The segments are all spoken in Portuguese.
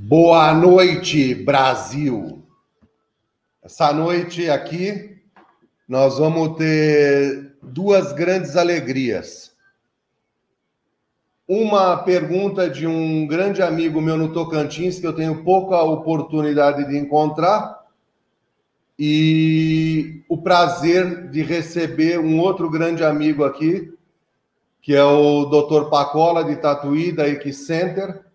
Boa noite, Brasil. Essa noite aqui nós vamos ter duas grandes alegrias. Uma pergunta de um grande amigo meu no Tocantins, que eu tenho pouca oportunidade de encontrar, e o prazer de receber um outro grande amigo aqui, que é o Dr. Pacola de Tatuí, da Equicenter.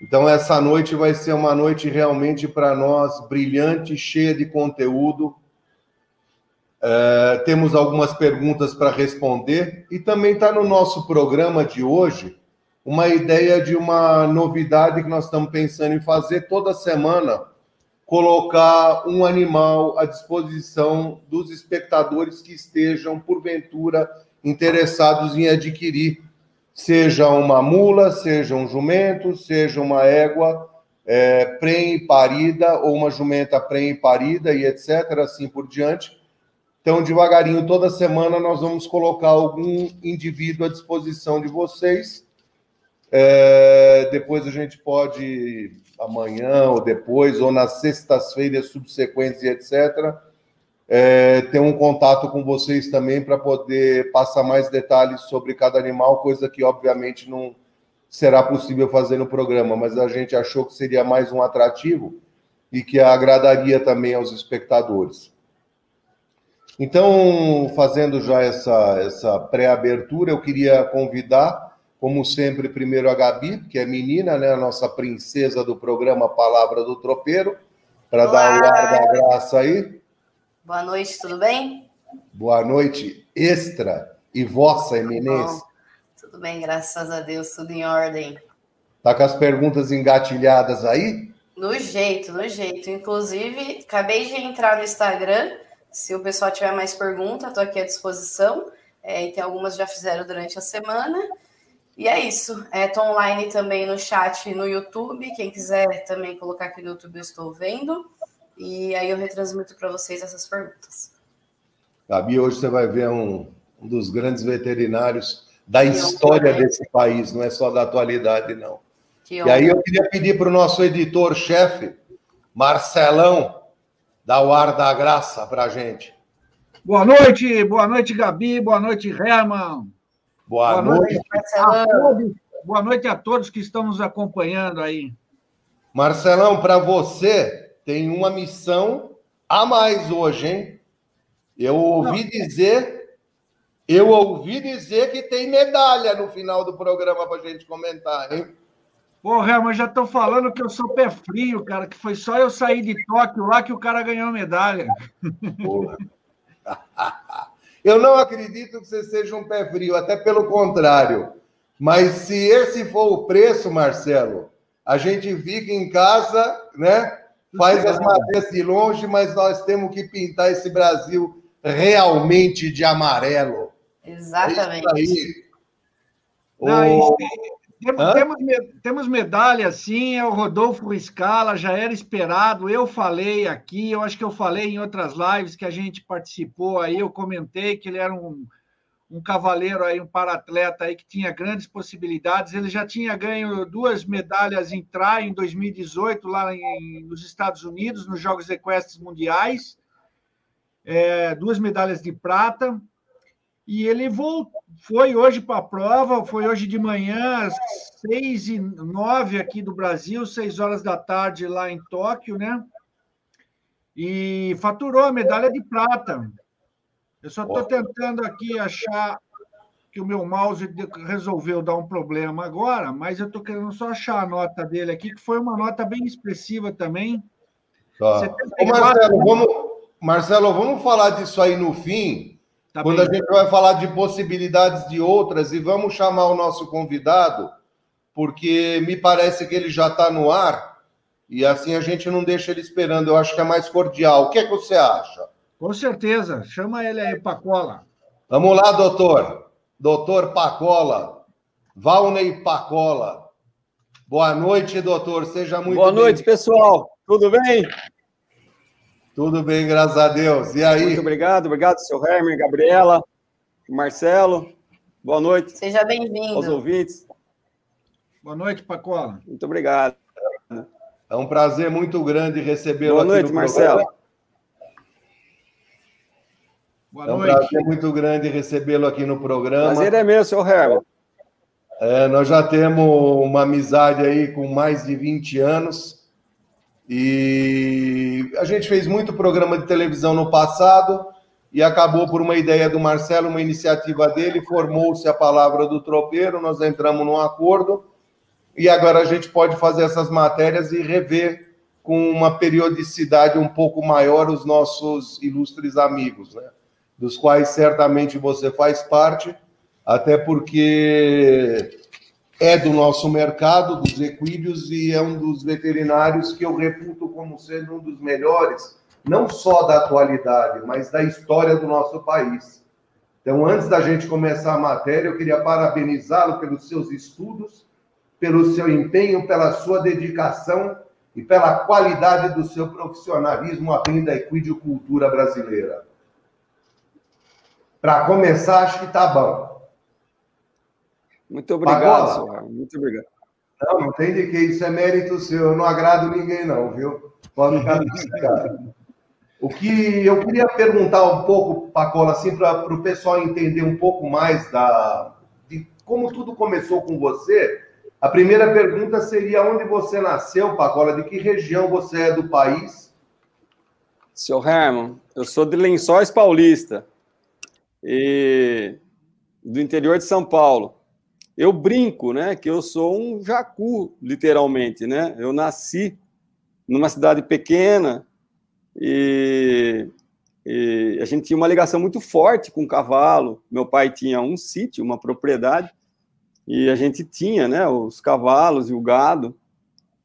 Então, essa noite vai ser uma noite realmente para nós brilhante, cheia de conteúdo. É, temos algumas perguntas para responder e também está no nosso programa de hoje uma ideia de uma novidade que nós estamos pensando em fazer toda semana colocar um animal à disposição dos espectadores que estejam, porventura, interessados em adquirir, seja uma mula, seja um jumento, seja uma égua é, prenhe parida ou uma jumenta prenhe parida e etc., assim por diante. Então, devagarinho, toda semana nós vamos colocar algum indivíduo à disposição de vocês. É, depois a gente pode, amanhã ou depois, ou nas sextas-feiras subsequentes e etc., é, ter um contato com vocês também para poder passar mais detalhes sobre cada animal, coisa que obviamente não será possível fazer no programa, mas a gente achou que seria mais um atrativo e que agradaria também aos espectadores. Então, fazendo já essa, essa pré-abertura, eu queria convidar, como sempre, primeiro a Gabi, que é menina, né, a nossa princesa do programa Palavra do Tropeiro, para dar o ar da graça aí. Boa noite, tudo bem? Boa noite, extra e vossa eminência. Tudo bem, graças a Deus, tudo em ordem. Tá com as perguntas engatilhadas aí? No jeito, no jeito. Inclusive, acabei de entrar no Instagram. Se o pessoal tiver mais perguntas, estou aqui à disposição. É, e tem algumas já fizeram durante a semana. E é isso. Estou é, online também no chat no YouTube. Quem quiser também colocar aqui no YouTube, eu estou vendo. E aí eu retransmito para vocês essas perguntas. Gabi, hoje você vai ver um, um dos grandes veterinários da que história desse país, não é só da atualidade, não. Que e aí eu queria pedir para o nosso editor-chefe, Marcelão, dar o ar da graça para a gente. Boa noite, boa noite, Gabi, boa noite, Herman. Boa, boa noite, noite Marcelão. Boa noite a todos que estão nos acompanhando aí. Marcelão, para você, tem uma missão a mais hoje, hein? Eu ouvi Não. dizer, eu ouvi dizer que tem medalha no final do programa para a gente comentar, hein? Porra, mas já estão falando que eu sou pé frio, cara, que foi só eu sair de Tóquio lá que o cara ganhou medalha. Porra. Eu não acredito que você seja um pé frio, até pelo contrário. Mas se esse for o preço, Marcelo, a gente fica em casa, né? Faz as madeiras de longe, mas nós temos que pintar esse Brasil realmente de amarelo. Exatamente. É isso Não, temos, temos, temos, medalha, sim, é o Rodolfo Scala, já era esperado. Eu falei aqui, eu acho que eu falei em outras lives que a gente participou aí, eu comentei que ele era um, um cavaleiro aí, um paratleta aí que tinha grandes possibilidades. Ele já tinha ganho duas medalhas em try em 2018 lá em, nos Estados Unidos, nos Jogos Equestres Mundiais, é, duas medalhas de prata. E ele voltou, foi hoje para a prova, foi hoje de manhã, às seis e nove aqui do Brasil, seis horas da tarde lá em Tóquio, né? E faturou a medalha de prata. Eu só estou tentando aqui achar que o meu mouse resolveu dar um problema agora, mas eu estou querendo só achar a nota dele aqui, que foi uma nota bem expressiva também. Tá. Ô, Marcelo, vamos, Marcelo, vamos falar disso aí no fim, tá quando bem. a gente vai falar de possibilidades de outras, e vamos chamar o nosso convidado, porque me parece que ele já está no ar, e assim a gente não deixa ele esperando. Eu acho que é mais cordial. O que, é que você acha? Com certeza. Chama ele aí, Pacola. Vamos lá, doutor. Doutor Pacola. Valnei Pacola. Boa noite, doutor. Seja muito Boa noite, pessoal. Tudo bem? Tudo bem, graças a Deus. E aí? Muito obrigado. Obrigado, seu Hermer, Gabriela, Marcelo. Boa noite. Seja bem-vindo. Aos ouvintes. Boa noite, Pacola. Muito obrigado. É um prazer muito grande recebê-lo aqui noite, no Marcelo. programa. Boa é um noite. prazer muito grande recebê-lo aqui no programa. Prazer é meu, senhor Herman. É, nós já temos uma amizade aí com mais de 20 anos e a gente fez muito programa de televisão no passado e acabou por uma ideia do Marcelo, uma iniciativa dele, formou-se a palavra do tropeiro, nós entramos num acordo e agora a gente pode fazer essas matérias e rever com uma periodicidade um pouco maior os nossos ilustres amigos, né? Dos quais certamente você faz parte até porque é do nosso mercado, dos equídeos, e é um dos veterinários que eu reputo como sendo um dos melhores, não só da atualidade, mas da história do nosso país. Então, antes da gente começar a matéria, eu queria parabenizá-lo pelos seus estudos, pelo seu empenho, pela sua dedicação e pela qualidade do seu profissionalismo abrindo a equidicultura brasileira. Para começar, acho que está bom. Muito obrigado, senhor. Muito obrigado. Não, não tem de que. Isso é mérito seu. Eu não agrado ninguém, não, viu? Pode ficar. O que eu queria perguntar um pouco, Pacola, assim, para o pessoal entender um pouco mais da, de como tudo começou com você. A primeira pergunta seria onde você nasceu, Pacola, de que região você é do país? Seu Herman, eu sou de Lençóis Paulista, e do interior de São Paulo eu brinco, né, que eu sou um jacu, literalmente, né? Eu nasci numa cidade pequena e, e, a gente tinha uma ligação muito forte com o cavalo. Meu pai tinha um sítio, uma propriedade, e a gente tinha, né, os cavalos e o gado.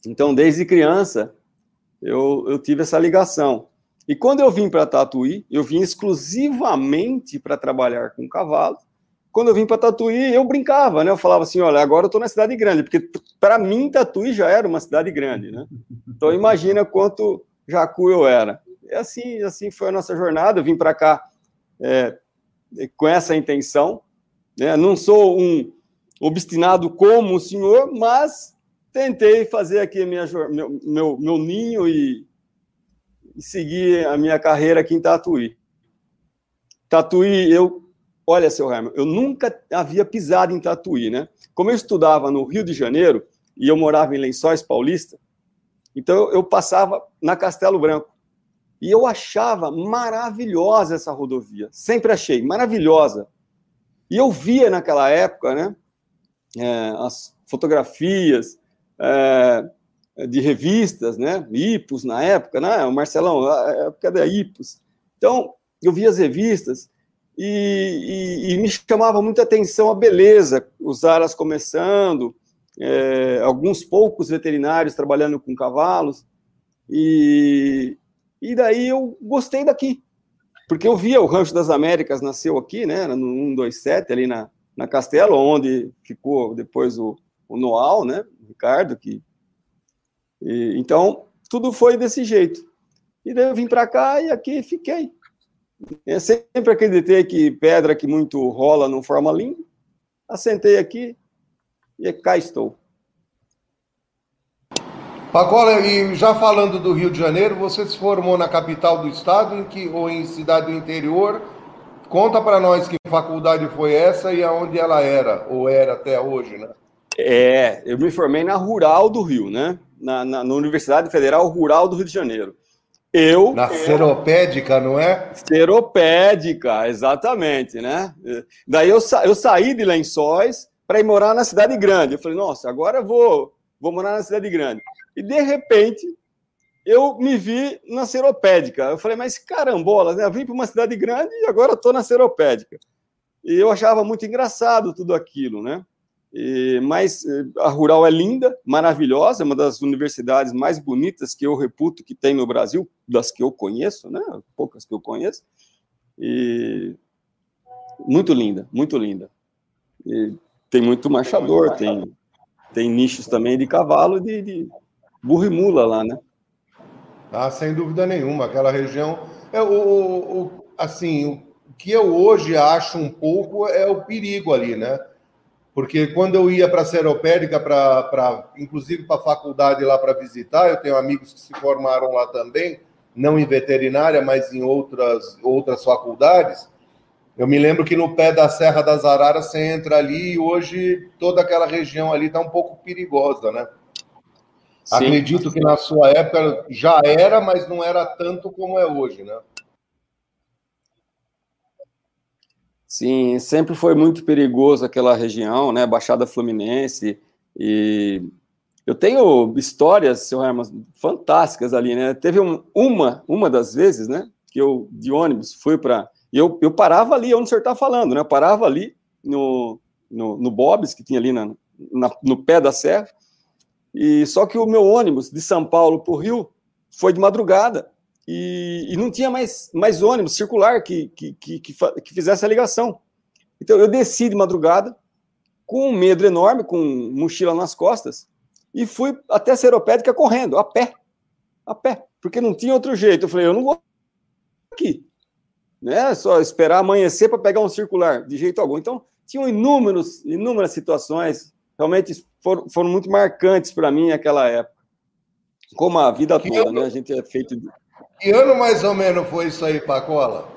Então, desde criança, eu, eu tive essa ligação. E quando eu vim para Tatuí, eu vim exclusivamente para trabalhar com cavalos quando eu vim para Tatuí, eu brincava, né? Eu falava assim, olha, agora eu estou na cidade grande, porque para mim Tatuí já era uma cidade grande, né? Então imagina quanto jacu eu era. E assim, assim foi a nossa jornada. Eu vim para cá é, com essa intenção, né? Não sou um obstinado como o senhor, mas tentei fazer aqui minha, meu, meu, meu ninho e, e seguir a minha carreira aqui em Tatuí. Tatuí, eu Olha, seu Herman, eu nunca havia pisado em Tatuí, né? Como eu estudava no Rio de Janeiro e eu morava em Lençóis Paulista, então eu passava na Castelo Branco. E eu achava maravilhosa essa rodovia. Sempre achei maravilhosa. E eu via naquela época, né? É, as fotografias é, de revistas, né? Ipos na época, né? O Marcelão, a época da Ipos. Então, eu via as revistas e, e, e me chamava muita atenção a beleza, os aras começando, é, alguns poucos veterinários trabalhando com cavalos, e, e daí eu gostei daqui, porque eu via o Rancho das Américas nasceu aqui, né, no 127, ali na, na Castelo, onde ficou depois o, o Noal, né, o Ricardo, que... E, então, tudo foi desse jeito. E daí eu vim para cá e aqui fiquei. Eu sempre acreditei que pedra que muito rola não forma língua. Assentei aqui e cá estou. Pacola, e já falando do Rio de Janeiro, você se formou na capital do estado em que, ou em cidade do interior? Conta para nós que faculdade foi essa e aonde ela era, ou era até hoje, né? É, eu me formei na Rural do Rio, né? Na, na, na Universidade Federal Rural do Rio de Janeiro. Eu. Na seropédica, não é? Seropédica, exatamente, né? Daí eu, sa eu saí de Lençóis para ir morar na cidade grande. Eu falei, nossa, agora eu vou, vou morar na cidade grande. E de repente eu me vi na seropédica. Eu falei, mas carambolas, né? Eu vim para uma cidade grande e agora estou na seropédica. E eu achava muito engraçado tudo aquilo, né? Mas eh, a Rural é linda, maravilhosa, é uma das universidades mais bonitas que eu reputo que tem no Brasil, das que eu conheço, né? Poucas que eu conheço. E muito linda, muito linda. E tem muito marchador, tem, tem nichos também de cavalo e de, de burro e mula lá, né? Ah, sem dúvida nenhuma. Aquela região. É o, o assim, o que eu hoje acho um pouco é o perigo ali, né? Porque quando eu ia para a Seropédica, pra, pra, inclusive para a faculdade lá para visitar, eu tenho amigos que se formaram lá também, não em veterinária, mas em outras, outras faculdades. Eu me lembro que no pé da Serra das Araras você entra ali e hoje toda aquela região ali está um pouco perigosa, né? Sim. Acredito que na sua época já era, mas não era tanto como é hoje, né? Sim, sempre foi muito perigoso aquela região, né? Baixada Fluminense. E eu tenho histórias, seu Herman, fantásticas ali, né? Teve um, uma, uma das vezes, né? Que eu, de ônibus, fui para. Eu, eu parava ali, onde o senhor está falando, né? Eu parava ali no, no, no Bob's, que tinha ali na, na, no pé da serra. E só que o meu ônibus de São Paulo para o Rio foi de madrugada e, e, não tinha mais, mais ônibus circular que, que, que, que, fizesse a ligação. Então eu desci de madrugada, com um medo enorme, com mochila nas costas, e fui até a Seropédica correndo, a pé. A pé, porque não tinha outro jeito. Eu falei, eu não vou aqui. Né? Só esperar amanhecer para pegar um circular, de jeito algum. Então, tinham inúmeros, inúmeras situações, realmente foram, foram muito marcantes para mim naquela época. Como a vida toda, né? A gente é feito de que ano mais ou menos foi isso aí, Pacola?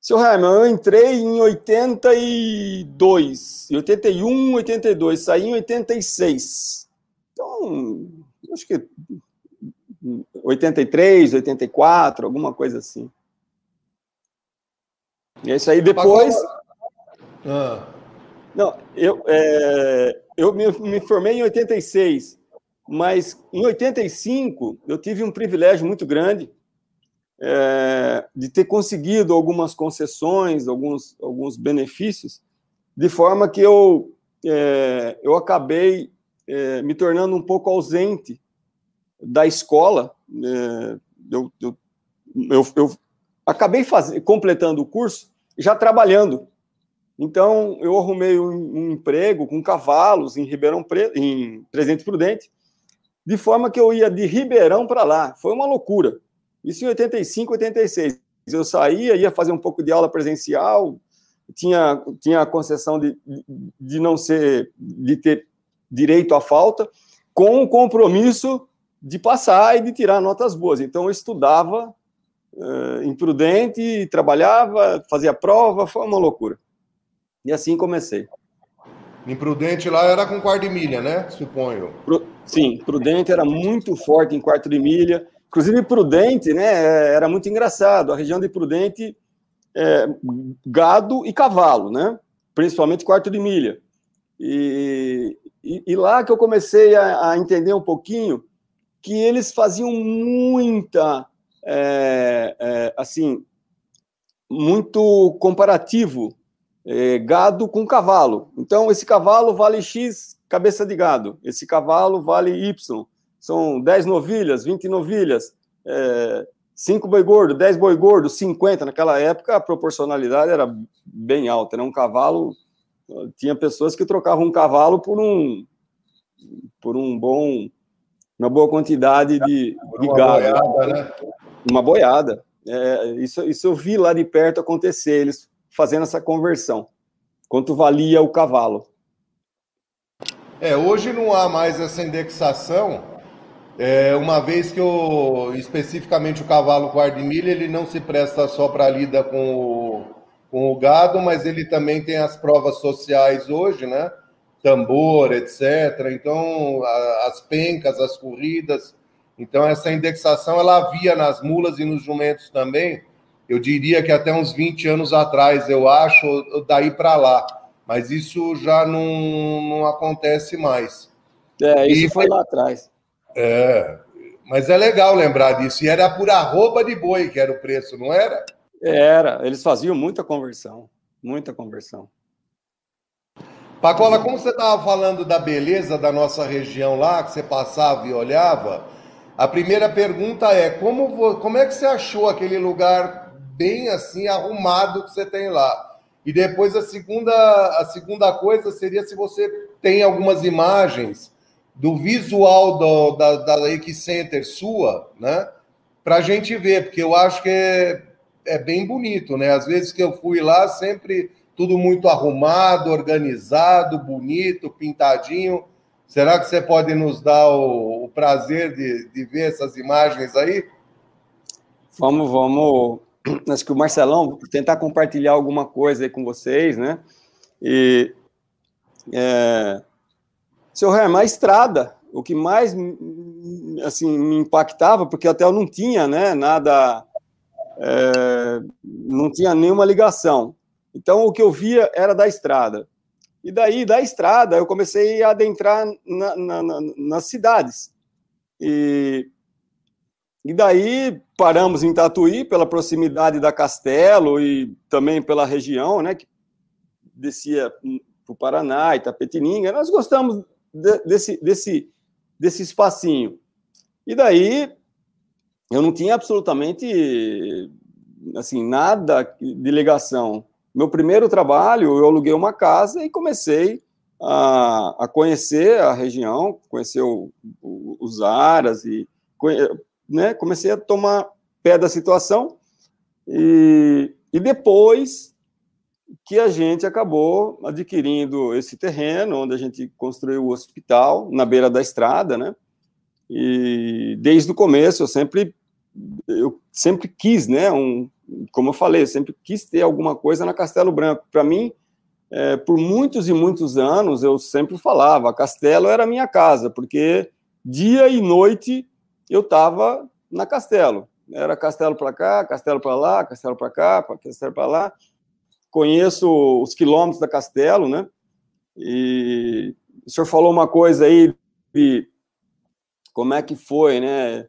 Seu Raimon, eu entrei em 82, 81, 82, saí em 86. Então, acho que 83, 84, alguma coisa assim. E é isso aí depois. Ah. Não, eu, é, eu me, me formei em 86. Mas em 85 eu tive um privilégio muito grande é, de ter conseguido algumas concessões, alguns, alguns benefícios, de forma que eu, é, eu acabei é, me tornando um pouco ausente da escola. É, eu, eu, eu, eu, acabei faz... completando o curso já trabalhando. Então, eu arrumei um, um emprego com cavalos em Ribeirão Preto, em Presidente Prudente, de forma que eu ia de Ribeirão para lá. Foi uma loucura. Isso em 85, 86. Eu saía, ia fazer um pouco de aula presencial, tinha, tinha a concessão de, de não ser, de ter direito à falta, com o compromisso de passar e de tirar notas boas. Então, eu estudava uh, imprudente, trabalhava, fazia prova, foi uma loucura. E assim comecei. Imprudente lá era com quarto de milha, né? Suponho. Sim, Prudente era muito forte em quarto de milha. Inclusive, Prudente, né? Era muito engraçado. A região de Prudente, é, gado e cavalo, né? Principalmente quarto de milha. E, e, e lá que eu comecei a, a, entender um pouquinho que eles faziam muita, é, é, assim, muito comparativo é, gado com cavalo. Então, esse cavalo vale X cabeça de gado, esse cavalo vale Y. São 10 novilhas, 20 novilhas, é, 5 boi gordo, 10 boi gordo, 50. Naquela época, a proporcionalidade era bem alta. Né? Um cavalo, tinha pessoas que trocavam um cavalo por um, por um bom, uma boa quantidade de, de uma gado. Boiada, né? Uma boiada. É, isso, isso eu vi lá de perto acontecer. Eles fazendo essa conversão. Quanto valia o cavalo? É, hoje não há mais essa indexação, é, uma vez que o, especificamente o cavalo quarto de milha, ele não se presta só para lida com o, com o gado, mas ele também tem as provas sociais hoje, né? Tambor, etc. Então, a, as pencas, as corridas. Então, essa indexação ela havia nas mulas e nos jumentos também, eu diria que até uns 20 anos atrás, eu acho, daí para lá. Mas isso já não, não acontece mais. É, isso e, foi lá atrás. É, mas é legal lembrar disso. E era por arroba de boi que era o preço, não era? Era, eles faziam muita conversão, muita conversão. Pacola, como você estava falando da beleza da nossa região lá, que você passava e olhava, a primeira pergunta é: como, como é que você achou aquele lugar bem assim arrumado que você tem lá. E depois a segunda, a segunda coisa seria se você tem algumas imagens do visual do, da, da Equicenter sua, né? Para a gente ver, porque eu acho que é, é bem bonito, né? Às vezes que eu fui lá, sempre tudo muito arrumado, organizado, bonito, pintadinho. Será que você pode nos dar o, o prazer de, de ver essas imagens aí? Vamos, vamos. Acho que o Marcelão tentar compartilhar alguma coisa aí com vocês, né? E é, seu Herman, a estrada, o que mais assim me impactava, porque até eu não tinha, né, nada, é, não tinha nenhuma ligação. Então o que eu via era da estrada. E daí, da estrada, eu comecei a adentrar na, na, na, nas cidades. E, e daí paramos em Tatuí, pela proximidade da Castelo e também pela região, né, que descia para o Paraná, Itapetininga. Nós gostamos de, desse, desse, desse espacinho. E daí eu não tinha absolutamente assim nada de ligação meu primeiro trabalho, eu aluguei uma casa e comecei a, a conhecer a região, conhecer o, o, os aras e né, comecei a tomar pé da situação e, e depois que a gente acabou adquirindo esse terreno onde a gente construiu o hospital na beira da estrada, né? E desde o começo eu sempre eu sempre quis, né, um, como eu falei, eu sempre quis ter alguma coisa na Castelo Branco. Para mim, é, por muitos e muitos anos, eu sempre falava, Castelo era minha casa, porque dia e noite eu estava na Castelo. Era Castelo para cá, Castelo para lá, Castelo para cá, Castelo para lá. Conheço os quilômetros da Castelo, né? E o senhor falou uma coisa aí de como é que foi, né?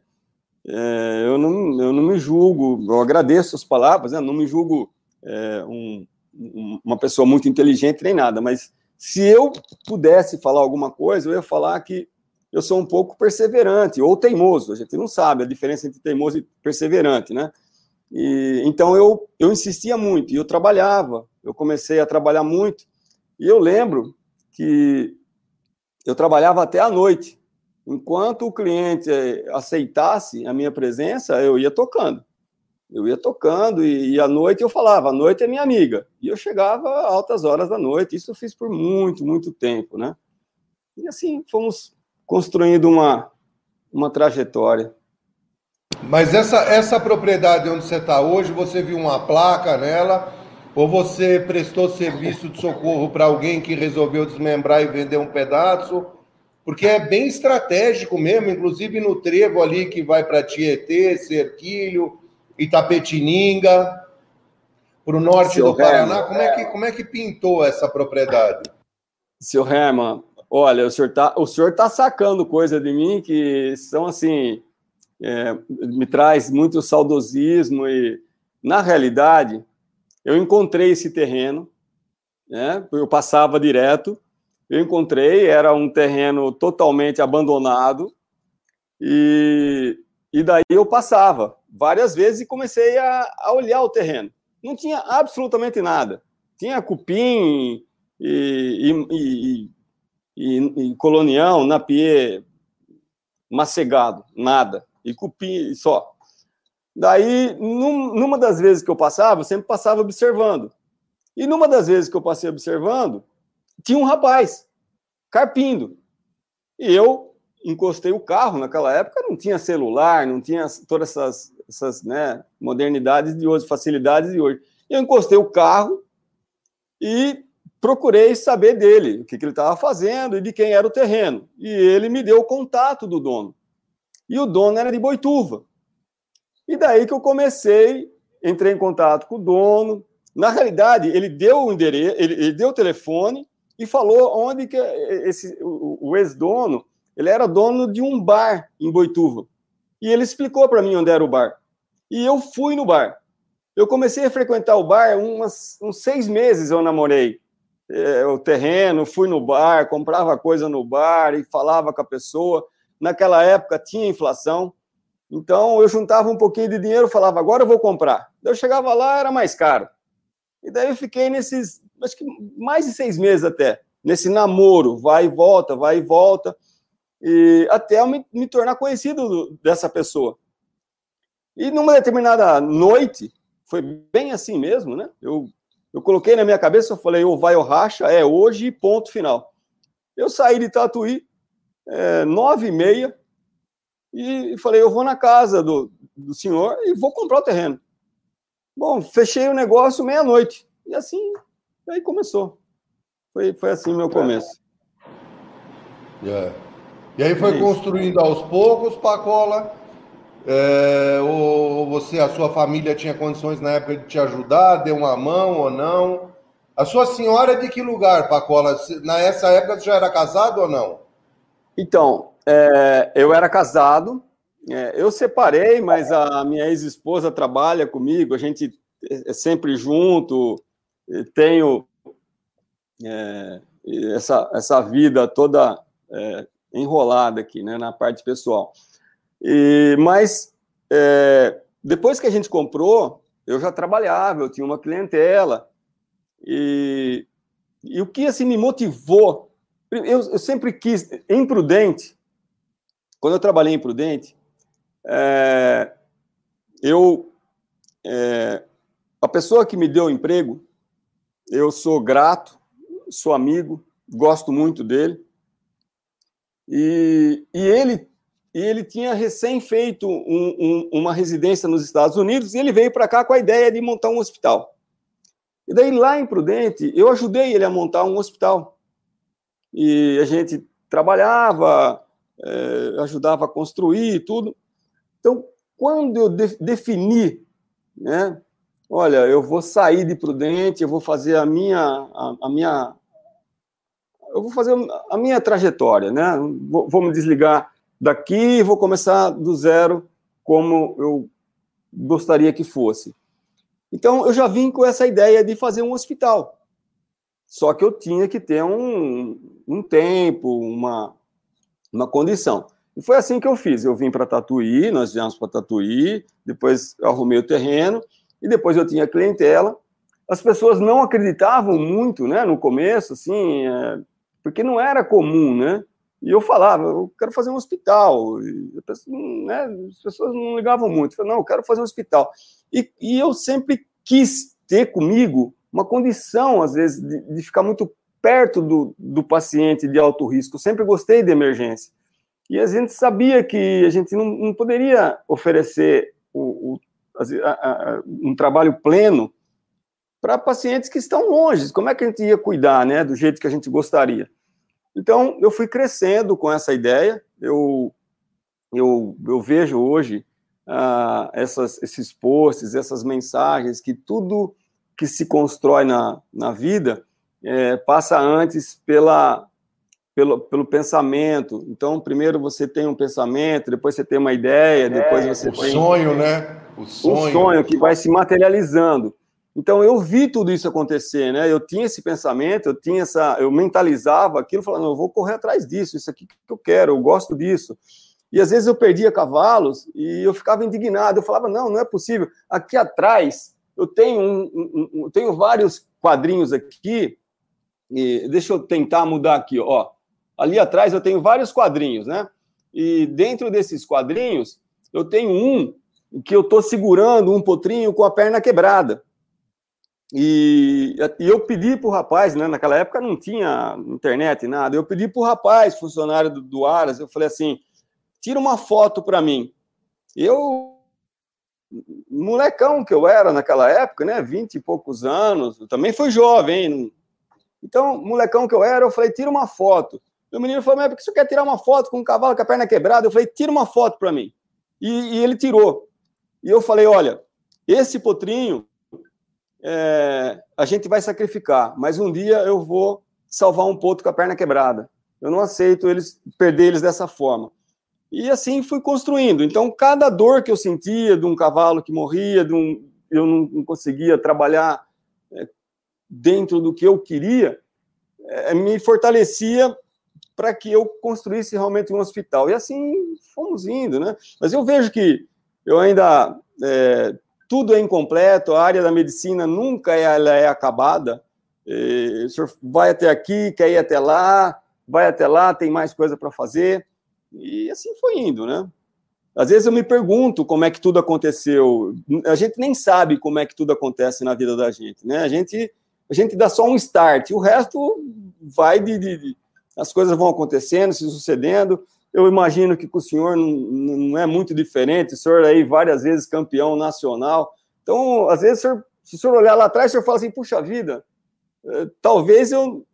é, eu, não, eu não me julgo, eu agradeço as palavras, né, não me julgo é, um, uma pessoa muito inteligente nem nada, mas se eu pudesse falar alguma coisa, eu ia falar que eu sou um pouco perseverante ou teimoso. A gente não sabe a diferença entre teimoso e perseverante, né? E, então eu, eu insistia muito e eu trabalhava. Eu comecei a trabalhar muito e eu lembro que eu trabalhava até à noite. Enquanto o cliente eh, aceitasse a minha presença, eu ia tocando. Eu ia tocando e, e à noite eu falava, a noite é minha amiga. E eu chegava a altas horas da noite. Isso eu fiz por muito, muito tempo, né? E assim fomos construindo uma, uma trajetória. Mas essa, essa propriedade onde você está hoje, você viu uma placa nela? Ou você prestou serviço de socorro para alguém que resolveu desmembrar e vender um pedaço? porque é bem estratégico mesmo, inclusive no trevo ali que vai para Tietê, Cerquilho, Itapetininga, para o norte Seu do Paraná. Herman, como, é que, como é que pintou essa propriedade? Seu Herman, olha, o senhor está o senhor tá sacando coisa de mim que são assim, é, me traz muito saudosismo e, na realidade, eu encontrei esse terreno, né? Eu passava direto eu encontrei, era um terreno totalmente abandonado, e, e daí eu passava várias vezes e comecei a, a olhar o terreno. Não tinha absolutamente nada. Tinha cupim e, e, e, e colonião, napier, macegado, nada. E cupim só. Daí, num, numa das vezes que eu passava, eu sempre passava observando. E numa das vezes que eu passei observando, tinha um rapaz carpindo. E eu encostei o carro, naquela época não tinha celular, não tinha todas essas, essas né, modernidades de hoje, facilidades de hoje. Eu encostei o carro e procurei saber dele, o que, que ele estava fazendo e de quem era o terreno. E ele me deu o contato do dono. E o dono era de Boituva. E daí que eu comecei, entrei em contato com o dono. Na realidade, ele deu o endereço, ele, ele deu o telefone e falou onde que esse, o, o ex-dono, ele era dono de um bar em Boituva. E ele explicou para mim onde era o bar. E eu fui no bar. Eu comecei a frequentar o bar umas, uns seis meses eu namorei é, o terreno, fui no bar, comprava coisa no bar e falava com a pessoa. Naquela época tinha inflação, então eu juntava um pouquinho de dinheiro, falava agora eu vou comprar. Eu chegava lá era mais caro. E daí eu fiquei nesses acho que mais de seis meses até, nesse namoro, vai e volta, vai e volta, e até eu me, me tornar conhecido dessa pessoa. E numa determinada noite, foi bem assim mesmo, né? Eu Eu coloquei na minha cabeça, eu falei, ou vai ou racha, é hoje, ponto final. Eu saí de Tatuí, é, nove e meia, e falei, eu vou na casa do, do senhor e vou comprar o terreno. Bom, fechei o negócio meia-noite. E assim, aí começou. Foi, foi assim meu começo. É. E aí foi construindo aos poucos, Pacola. É, ou você, a sua família tinha condições na época de te ajudar, deu uma mão ou não? A sua senhora é de que lugar, Pacola? Nessa época você já era casado ou não? Então, é, eu era casado, é, eu separei, mas a minha ex-esposa trabalha comigo, a gente é sempre junto, tenho é, essa, essa vida toda é, enrolada aqui, né, na parte pessoal. E, mas é, depois que a gente comprou, eu já trabalhava, eu tinha uma clientela. E, e o que assim me motivou? Eu, eu sempre quis, em Prudente, quando eu trabalhei em Prudente, é, eu é, a pessoa que me deu o emprego, eu sou grato, sou amigo, gosto muito dele. E, e ele e ele tinha recém feito um, um, uma residência nos Estados Unidos e ele veio para cá com a ideia de montar um hospital. E daí, lá em Prudente, eu ajudei ele a montar um hospital. E a gente trabalhava, é, ajudava a construir tudo. Então, quando eu de, defini, né, olha, eu vou sair de Prudente, eu vou fazer a minha, a, a minha, eu vou fazer a minha trajetória, né, vou, vou me desligar daqui vou começar do zero como eu gostaria que fosse. Então, eu já vim com essa ideia de fazer um hospital. Só que eu tinha que ter um, um tempo, uma, uma condição. E foi assim que eu fiz. Eu vim para Tatuí, nós viemos para Tatuí, depois arrumei o terreno, e depois eu tinha clientela. As pessoas não acreditavam muito, né, no começo, assim, é, porque não era comum, né? E eu falava, eu quero fazer um hospital. E né, as pessoas não ligavam muito. Eu não, eu quero fazer um hospital. E, e eu sempre quis ter comigo uma condição, às vezes, de, de ficar muito perto do, do paciente de alto risco. Eu sempre gostei de emergência. E a gente sabia que a gente não, não poderia oferecer o, o, a, a, um trabalho pleno para pacientes que estão longe. Como é que a gente ia cuidar, né, do jeito que a gente gostaria? Então, eu fui crescendo com essa ideia. Eu, eu, eu vejo hoje ah, essas, esses posts, essas mensagens, que tudo que se constrói na, na vida é, passa antes pela, pelo, pelo pensamento. Então, primeiro você tem um pensamento, depois você tem uma ideia, é, depois você o tem. O sonho, né? O sonho. Um sonho que vai se materializando. Então eu vi tudo isso acontecer, né? Eu tinha esse pensamento, eu tinha essa, eu mentalizava aquilo, falando, eu vou correr atrás disso, isso aqui que eu quero, eu gosto disso. E às vezes eu perdia cavalos e eu ficava indignado. Eu falava, não, não é possível. Aqui atrás eu tenho um, um, um tenho vários quadrinhos aqui. E deixa eu tentar mudar aqui, ó. Ali atrás eu tenho vários quadrinhos, né? E dentro desses quadrinhos eu tenho um que eu estou segurando um potrinho com a perna quebrada. E, e, eu pedi para o rapaz, né, naquela época não tinha internet, nada, eu pedi para o rapaz, funcionário do, do Aras, eu falei assim, tira uma foto para mim. Eu, molecão que eu era naquela época, né, vinte e poucos anos, também fui jovem, hein? então, molecão que eu era, eu falei, tira uma foto. O menino falou, mas por que você quer tirar uma foto com um cavalo com a perna quebrada? Eu falei, tira uma foto para mim. E, e ele tirou. E eu falei, olha, esse potrinho é, a gente vai sacrificar, mas um dia eu vou salvar um potro com a perna quebrada. Eu não aceito eles perder eles dessa forma. E assim fui construindo. Então, cada dor que eu sentia de um cavalo que morria, de um, eu não, conseguia trabalhar é, dentro do que eu queria, é, me fortalecia para que eu construísse realmente um hospital. E assim fomos indo, né? Mas eu vejo que eu ainda é, tudo é incompleto, a área da medicina nunca é, ela é acabada. E, o senhor vai até aqui, quer ir até lá, vai até lá, tem mais coisa para fazer. E assim foi indo, né? Às vezes eu me pergunto como é que tudo aconteceu. A gente nem sabe como é que tudo acontece na vida da gente, né? A gente a gente dá só um start, o resto vai de, de, de as coisas vão acontecendo, se sucedendo. Eu imagino que com o senhor não, não é muito diferente, o senhor aí várias vezes campeão nacional. Então, às vezes, o senhor, se o senhor olhar lá atrás, o senhor fala assim, puxa vida, eh, talvez eu,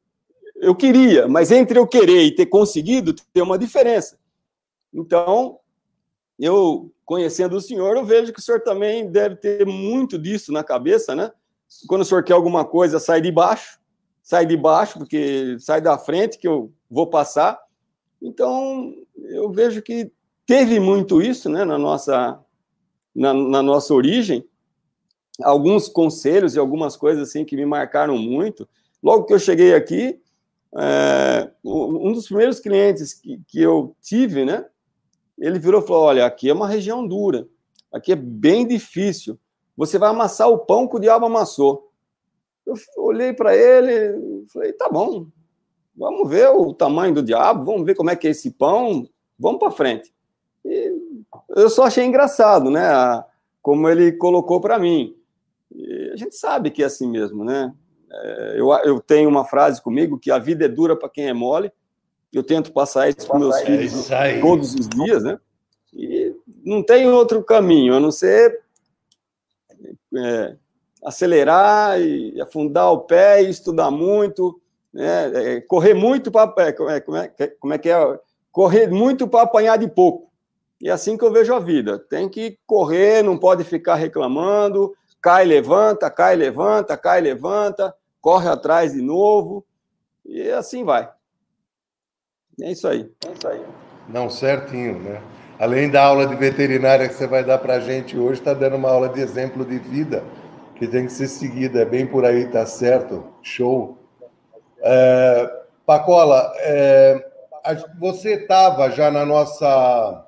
eu queria, mas entre eu querer e ter conseguido, tem uma diferença. Então, eu, conhecendo o senhor, eu vejo que o senhor também deve ter muito disso na cabeça, né? Quando o senhor quer alguma coisa, sai de baixo, sai de baixo, porque sai da frente que eu vou passar. Então, eu vejo que teve muito isso, né, na nossa, na, na nossa origem. Alguns conselhos e algumas coisas assim que me marcaram muito. Logo que eu cheguei aqui, é, um dos primeiros clientes que, que eu tive, né, ele virou e falou: Olha, aqui é uma região dura, aqui é bem difícil. Você vai amassar o pão que o diabo amassou. Eu olhei para ele falei: Tá bom, vamos ver o tamanho do diabo, vamos ver como é que é esse pão, vamos para frente. E eu só achei engraçado, né? Como ele colocou para mim. E a gente sabe que é assim mesmo, né? É, eu, eu tenho uma frase comigo que a vida é dura para quem é mole eu tento passar isso para meus é filhos todos os dias, né? E não tem outro caminho a não ser é, acelerar e afundar o pé e estudar muito, né? É, correr muito para é, como, é, como, é, como é que é? Correr muito para apanhar de pouco. E é assim que eu vejo a vida. Tem que correr, não pode ficar reclamando, cai, levanta, cai, levanta, cai, levanta, corre atrás de novo, e assim vai. É isso aí. É isso aí. Não, certinho, né? Além da aula de veterinária que você vai dar para a gente hoje, está dando uma aula de exemplo de vida que tem que ser seguida. É bem por aí, tá certo? Show. É, Pacola, é, você estava já na nossa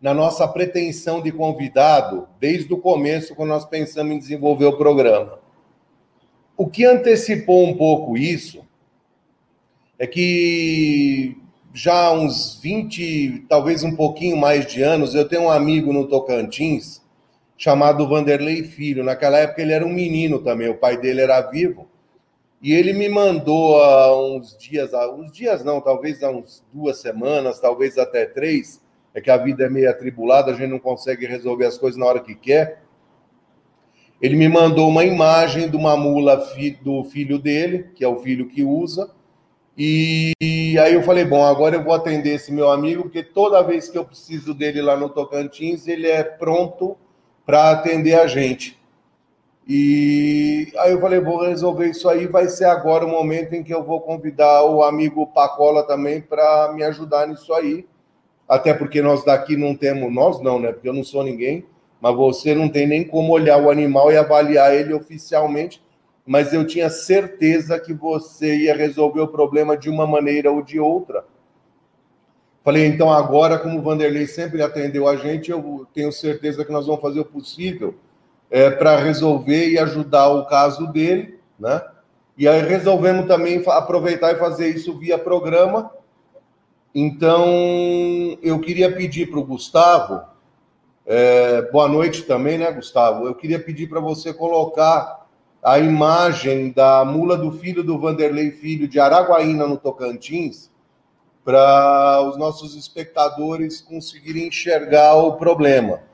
na nossa pretensão de convidado desde o começo, quando nós pensamos em desenvolver o programa. O que antecipou um pouco isso é que já há uns 20, talvez um pouquinho mais de anos, eu tenho um amigo no Tocantins chamado Vanderlei Filho. Naquela época ele era um menino também, o pai dele era vivo. E ele me mandou há uns dias, há uns dias não, talvez há uns duas semanas, talvez até três, é que a vida é meio atribulada, a gente não consegue resolver as coisas na hora que quer. Ele me mandou uma imagem de uma mula do filho dele, que é o filho que usa, e aí eu falei, bom, agora eu vou atender esse meu amigo, porque toda vez que eu preciso dele lá no Tocantins, ele é pronto para atender a gente. E aí eu falei, vou resolver isso aí, vai ser agora o momento em que eu vou convidar o amigo Pacola também para me ajudar nisso aí. Até porque nós daqui não temos, nós não, né? Porque eu não sou ninguém, mas você não tem nem como olhar o animal e avaliar ele oficialmente mas eu tinha certeza que você ia resolver o problema de uma maneira ou de outra. Falei, então agora, como o Vanderlei sempre atendeu a gente, eu tenho certeza que nós vamos fazer o possível é, para resolver e ajudar o caso dele, né? E aí resolvemos também aproveitar e fazer isso via programa. Então, eu queria pedir para o Gustavo, é, boa noite também, né, Gustavo? Eu queria pedir para você colocar a imagem da mula do filho do Vanderlei Filho de Araguaína, no Tocantins, para os nossos espectadores conseguirem enxergar o problema.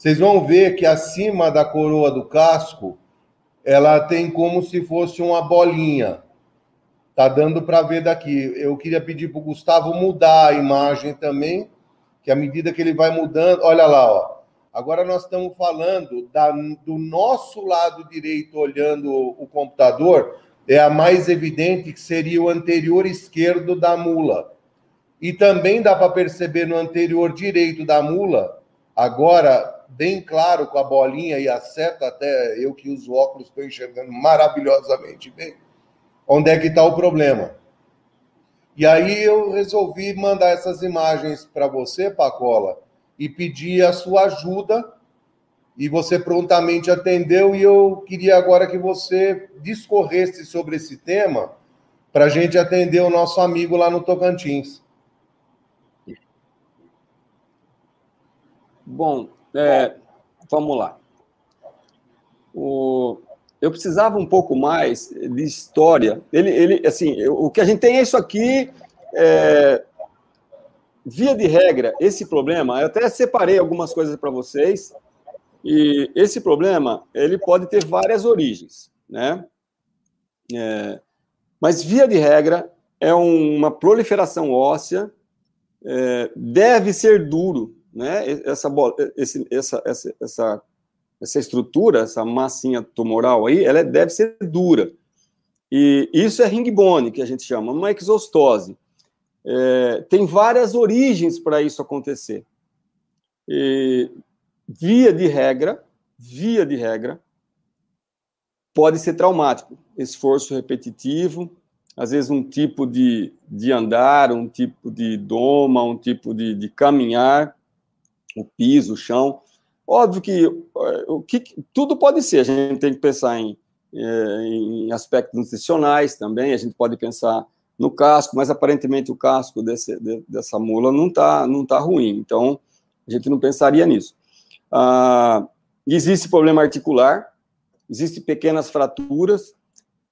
Vocês vão ver que acima da coroa do casco, ela tem como se fosse uma bolinha. Tá dando para ver daqui. Eu queria pedir para o Gustavo mudar a imagem também, que à medida que ele vai mudando, olha lá, ó. Agora nós estamos falando da, do nosso lado direito, olhando o, o computador, é a mais evidente, que seria o anterior esquerdo da mula. E também dá para perceber no anterior direito da mula, agora bem claro com a bolinha e a seta, até eu que uso óculos estou enxergando maravilhosamente bem, onde é que está o problema. E aí eu resolvi mandar essas imagens para você, Pacola, e pedi a sua ajuda e você prontamente atendeu e eu queria agora que você discorresse sobre esse tema para a gente atender o nosso amigo lá no Tocantins. Bom, é, vamos lá. O, eu precisava um pouco mais de história. Ele, ele assim, o que a gente tem é isso aqui. É, via de regra, esse problema, eu até separei algumas coisas para vocês. E esse problema, ele pode ter várias origens, né? É, mas via de regra é uma proliferação óssea, é, deve ser duro, né? Essa, esse, essa, essa, essa essa estrutura, essa massinha tumoral aí, ela deve ser dura. E isso é ring bone, que a gente chama, uma exostose. É, tem várias origens para isso acontecer. E, via de regra, via de regra, pode ser traumático. Esforço repetitivo, às vezes um tipo de, de andar, um tipo de doma, um tipo de, de caminhar, o piso, o chão, Óbvio que, eh, o que tudo pode ser, a gente tem que pensar em, eh, em aspectos nutricionais também, a gente pode pensar no casco, mas aparentemente o casco desse, de, dessa mula não está não tá ruim, então a gente não pensaria nisso. Ah, existe problema articular, existem pequenas fraturas,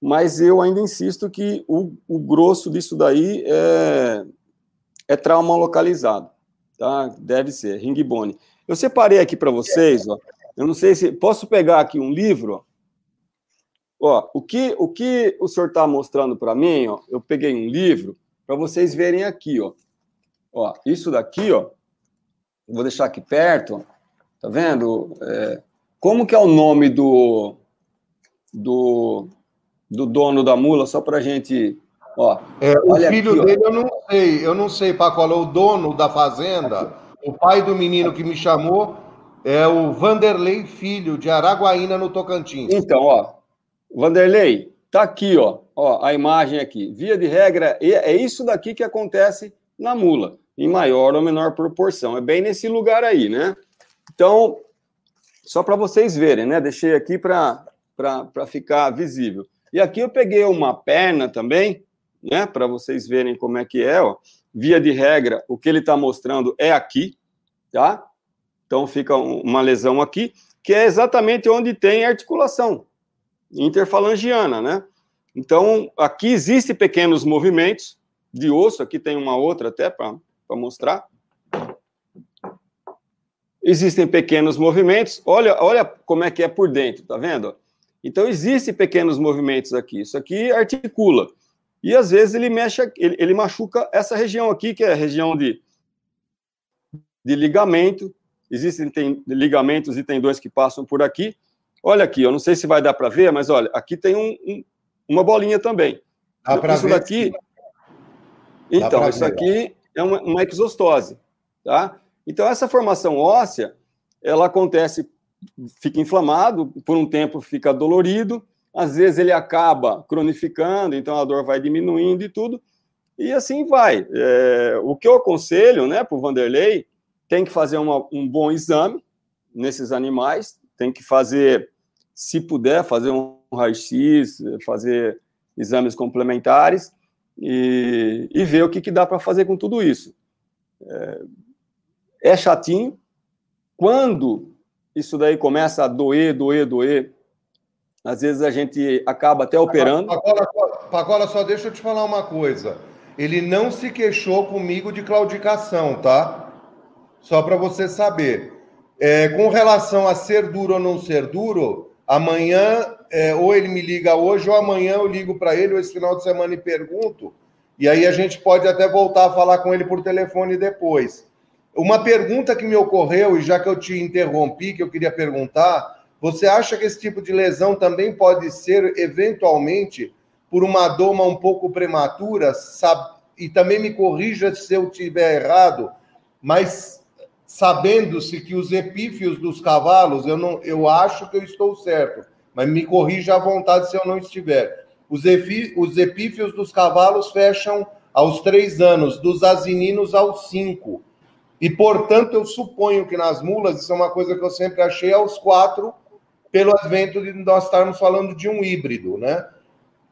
mas eu ainda insisto que o, o grosso disso daí é, é trauma localizado, tá? Deve ser, ring bone. Eu separei aqui para vocês, ó. Eu não sei se posso pegar aqui um livro. Ó, o que o que o senhor está mostrando para mim, ó, eu peguei um livro para vocês verem aqui, ó. Ó, isso daqui, ó. Eu vou deixar aqui perto. Tá vendo? É, como que é o nome do do, do dono da mula? Só para gente, ó. É, o filho aqui, dele ó. eu não sei, eu não sei, Paco, o dono da fazenda. O pai do menino que me chamou é o Vanderlei Filho, de Araguaína, no Tocantins. Então, ó, Vanderlei, tá aqui, ó, ó, a imagem aqui. Via de regra, é isso daqui que acontece na mula, em maior ou menor proporção. É bem nesse lugar aí, né? Então, só para vocês verem, né? Deixei aqui para ficar visível. E aqui eu peguei uma perna também, né? Para vocês verem como é que é, ó via de regra, o que ele está mostrando é aqui, tá? Então fica uma lesão aqui, que é exatamente onde tem articulação interfalangiana, né? Então, aqui existem pequenos movimentos de osso, aqui tem uma outra até para mostrar. Existem pequenos movimentos, olha, olha como é que é por dentro, tá vendo? Então, existem pequenos movimentos aqui, isso aqui articula. E às vezes ele mexe, ele, ele machuca essa região aqui, que é a região de, de ligamento. Existem tem, ligamentos e tendões que passam por aqui. Olha aqui, eu não sei se vai dar para ver, mas olha, aqui tem um, um, uma bolinha também. Dá para ver. Daqui, então, isso ver. aqui é uma, uma exostose, tá? Então, essa formação óssea, ela acontece, fica inflamado, por um tempo fica dolorido, às vezes ele acaba cronificando, então a dor vai diminuindo e tudo, e assim vai. É, o que eu aconselho, né, para o Vanderlei, tem que fazer uma, um bom exame nesses animais, tem que fazer, se puder, fazer um raio-x, fazer exames complementares e, e ver o que, que dá para fazer com tudo isso. É, é chatinho. Quando isso daí começa a doer, doer, doer, às vezes a gente acaba até operando. Pagola, só deixa eu te falar uma coisa. Ele não se queixou comigo de claudicação, tá? Só para você saber. É, com relação a ser duro ou não ser duro, amanhã, é, ou ele me liga hoje, ou amanhã eu ligo para ele, ou esse final de semana e pergunto. E aí a gente pode até voltar a falar com ele por telefone depois. Uma pergunta que me ocorreu, e já que eu te interrompi, que eu queria perguntar, você acha que esse tipo de lesão também pode ser, eventualmente, por uma doma um pouco prematura? Sabe? E também me corrija se eu estiver errado, mas sabendo-se que os epífios dos cavalos, eu, não, eu acho que eu estou certo, mas me corrija à vontade se eu não estiver. Os, efi, os epífios dos cavalos fecham aos três anos, dos asininos aos cinco. E, portanto, eu suponho que nas mulas, isso é uma coisa que eu sempre achei, aos quatro pelo advento de nós estarmos falando de um híbrido, né?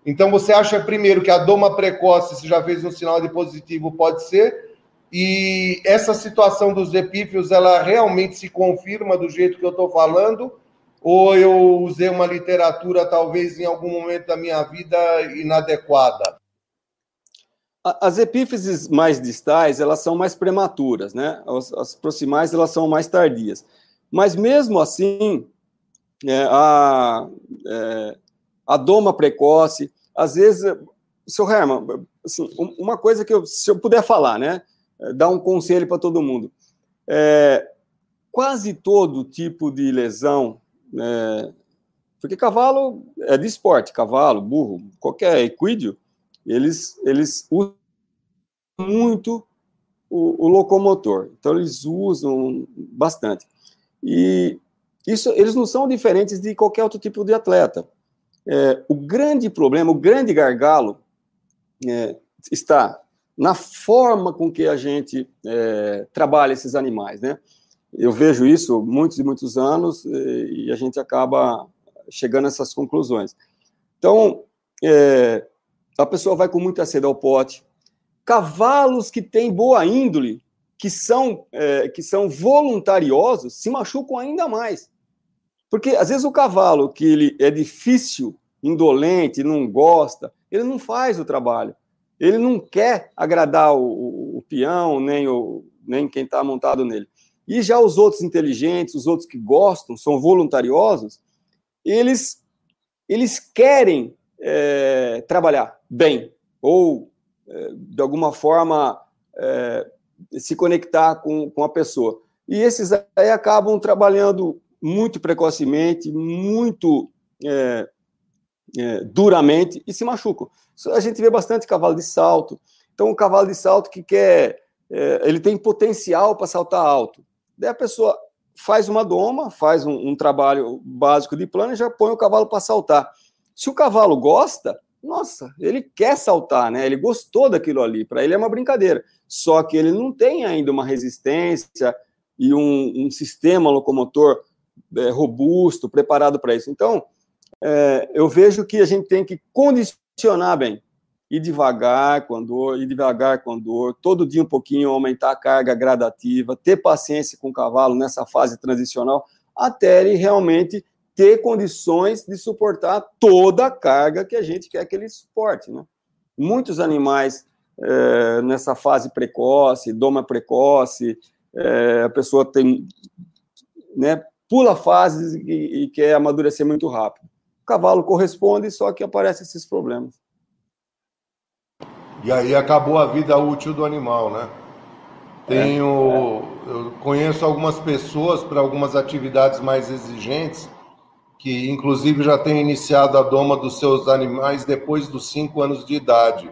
Então, você acha, primeiro, que a doma precoce, se já fez um sinal de positivo, pode ser, e essa situação dos epífios, ela realmente se confirma do jeito que eu estou falando, ou eu usei uma literatura talvez em algum momento da minha vida inadequada? As epífises mais distais, elas são mais prematuras, né? As, as proximais, elas são mais tardias. Mas mesmo assim, é, a, é, a doma precoce, às vezes, seu Herman, assim, uma coisa que eu, se eu puder falar, né? É, dar um conselho para todo mundo. É, quase todo tipo de lesão é, porque cavalo é de esporte, cavalo, burro, qualquer equídeo, eles, eles usam muito o, o, locomotor. Então, eles usam bastante. E isso, eles não são diferentes de qualquer outro tipo de atleta. É, o grande problema, o grande gargalo é, está na forma com que a gente é, trabalha esses animais, né? eu vejo isso muitos e muitos anos e a gente acaba chegando a essas conclusões. Então, é, a pessoa vai com muita sede ao pote. Cavalos que têm boa índole, que são, é, que são voluntariosos, se machucam ainda mais. Porque, às vezes, o cavalo que ele é difícil, indolente, não gosta, ele não faz o trabalho. Ele não quer agradar o, o, o peão, nem, o, nem quem está montado nele. E já os outros inteligentes, os outros que gostam, são voluntariosos, eles, eles querem é, trabalhar bem, ou é, de alguma forma é, se conectar com, com a pessoa. E esses aí acabam trabalhando muito precocemente, muito é, é, duramente e se machucam. A gente vê bastante cavalo de salto. Então, o cavalo de salto que quer, é, ele tem potencial para saltar alto. Daí a pessoa faz uma doma, faz um, um trabalho básico de plano e já põe o cavalo para saltar. Se o cavalo gosta, nossa, ele quer saltar, né? Ele gostou daquilo ali. Para ele é uma brincadeira. Só que ele não tem ainda uma resistência e um, um sistema locomotor é, robusto, preparado para isso. Então, é, eu vejo que a gente tem que condicionar bem ir devagar com a dor, ir devagar com a dor, todo dia um pouquinho aumentar a carga gradativa, ter paciência com o cavalo nessa fase transicional, até ele realmente ter condições de suportar toda a carga que a gente quer que ele suporte. Né? Muitos animais é, nessa fase precoce, doma precoce, é, a pessoa tem, né, pula fases e, e quer amadurecer muito rápido. O cavalo corresponde, só que aparecem esses problemas. E aí acabou a vida útil do animal, né? Tenho, é, é. eu conheço algumas pessoas para algumas atividades mais exigentes que, inclusive, já têm iniciado a doma dos seus animais depois dos cinco anos de idade.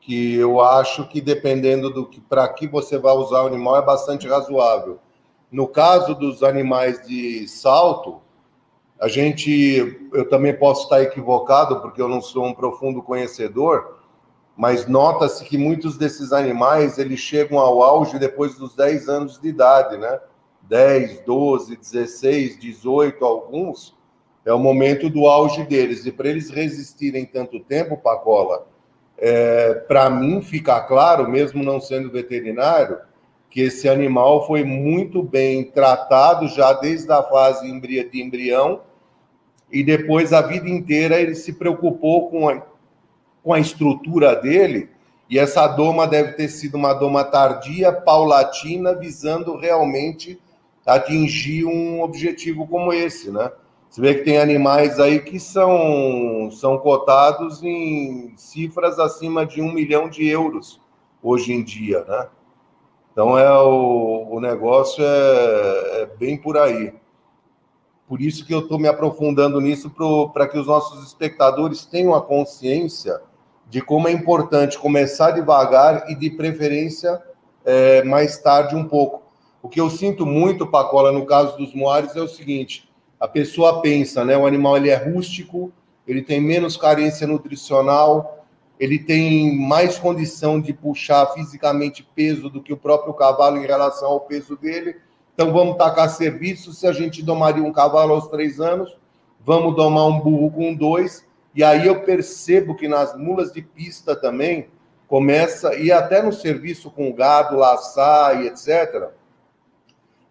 Que eu acho que dependendo do que para que você vai usar o animal é bastante razoável. No caso dos animais de salto, a gente, eu também posso estar equivocado porque eu não sou um profundo conhecedor mas nota-se que muitos desses animais eles chegam ao auge depois dos 10 anos de idade, né? 10, 12, 16, 18, alguns, é o momento do auge deles. E para eles resistirem tanto tempo, Pacola, é, para mim fica claro, mesmo não sendo veterinário, que esse animal foi muito bem tratado já desde a fase de embrião e depois a vida inteira ele se preocupou com a com a estrutura dele, e essa doma deve ter sido uma doma tardia, paulatina, visando realmente atingir um objetivo como esse, né? Você vê que tem animais aí que são, são cotados em cifras acima de um milhão de euros hoje em dia, né? Então é o, o negócio é, é bem por aí. Por isso que eu estou me aprofundando nisso para que os nossos espectadores tenham a consciência de como é importante começar devagar e, de preferência, é, mais tarde um pouco. O que eu sinto muito, Pacola, no caso dos moares, é o seguinte: a pessoa pensa, né? O animal ele é rústico, ele tem menos carência nutricional, ele tem mais condição de puxar fisicamente peso do que o próprio cavalo em relação ao peso dele. Então vamos tacar serviço. Se a gente domaria um cavalo aos três anos, vamos domar um burro com dois e aí eu percebo que nas mulas de pista também começa, e até no serviço com gado, laçar e etc.,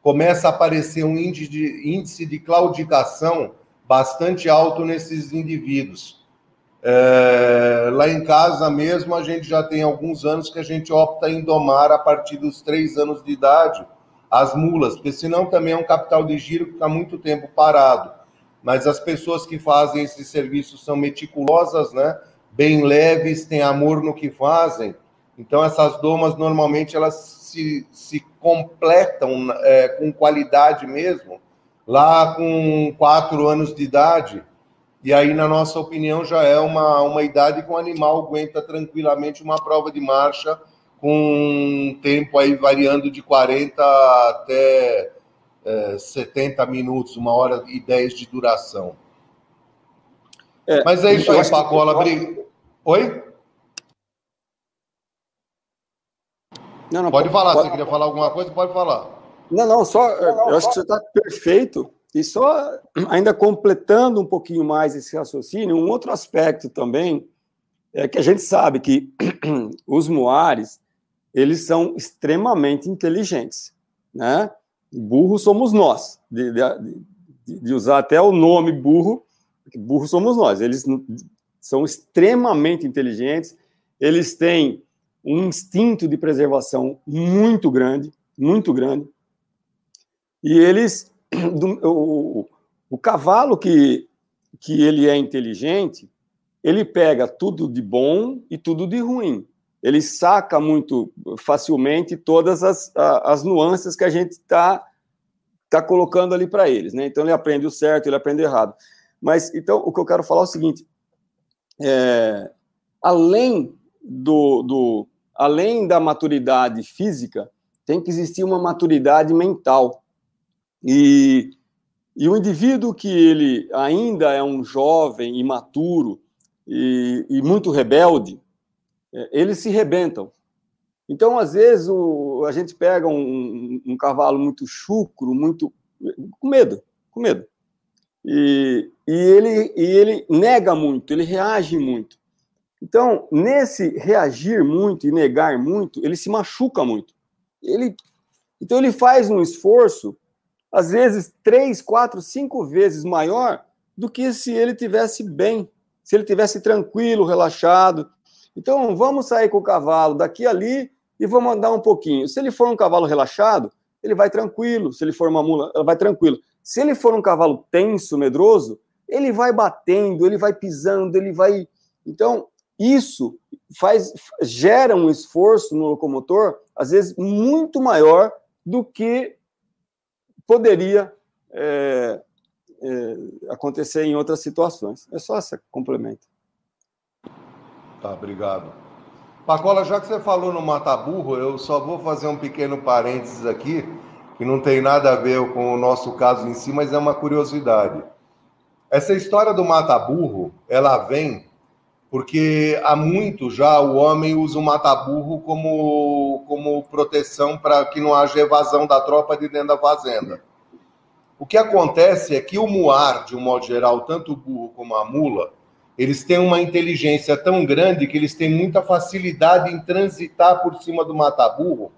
começa a aparecer um índice de, índice de claudicação bastante alto nesses indivíduos. É, lá em casa mesmo, a gente já tem alguns anos que a gente opta em domar a partir dos três anos de idade as mulas, porque senão também é um capital de giro que está muito tempo parado. Mas as pessoas que fazem esse serviço são meticulosas, né? bem leves, têm amor no que fazem. Então, essas domas, normalmente, elas se, se completam é, com qualidade mesmo, lá com quatro anos de idade. E aí, na nossa opinião, já é uma, uma idade que o animal aguenta tranquilamente uma prova de marcha com um tempo aí variando de 40 até é, 70 minutos, uma hora e 10 de duração. É, Mas é isso aí, Pacola. Que... Oi? Não, não, pode, pode falar, pode, você queria falar alguma coisa? Pode falar. Não, não, só. Não, não, eu acho que você está perfeito. E só ainda completando um pouquinho mais esse raciocínio, um outro aspecto também é que a gente sabe que os muares eles são extremamente inteligentes, né? Burro somos nós, de, de, de usar até o nome burro, burro somos nós. Eles são extremamente inteligentes, eles têm um instinto de preservação muito grande, muito grande. E eles, do, o, o cavalo que, que ele é inteligente, ele pega tudo de bom e tudo de ruim. Ele saca muito facilmente todas as, as nuances que a gente está tá colocando ali para eles, né? Então ele aprende o certo, ele aprende o errado. Mas então o que eu quero falar é o seguinte: é, além do, do, além da maturidade física, tem que existir uma maturidade mental. E, e o indivíduo que ele ainda é um jovem, imaturo e, e muito rebelde, é, eles se rebentam. Então, às vezes, o, a gente pega um, um, cavalo muito chucro, muito com medo, com medo. E, e, ele, e ele nega muito, ele reage muito. Então, nesse reagir muito e negar muito, ele se machuca muito. Ele, então, ele faz um esforço, às vezes, três, quatro, cinco vezes maior do que se ele tivesse bem, se ele tivesse tranquilo, relaxado. Então, vamos sair com o cavalo daqui ali e vamos andar um pouquinho. Se ele for um cavalo relaxado, ele vai tranquilo. Se ele for uma mula, vai tranquilo. Se ele for um cavalo tenso, medroso, ele vai batendo, ele vai pisando, ele vai. Então, isso faz gera um esforço no locomotor, às vezes muito maior do que poderia é, é, acontecer em outras situações. É só esse complemento. Tá, obrigado. Pacola, já que você falou no mata-burro, eu só vou fazer um pequeno parênteses aqui, que não tem nada a ver com o nosso caso em si, mas é uma curiosidade. Essa história do mata-burro, ela vem porque há muito já o homem usa o mata-burro como, como proteção para que não haja evasão da tropa de dentro da fazenda. O que acontece é que o muar, de um modo geral, tanto o burro como a mula, eles têm uma inteligência tão grande que eles têm muita facilidade em transitar por cima do mata-burro,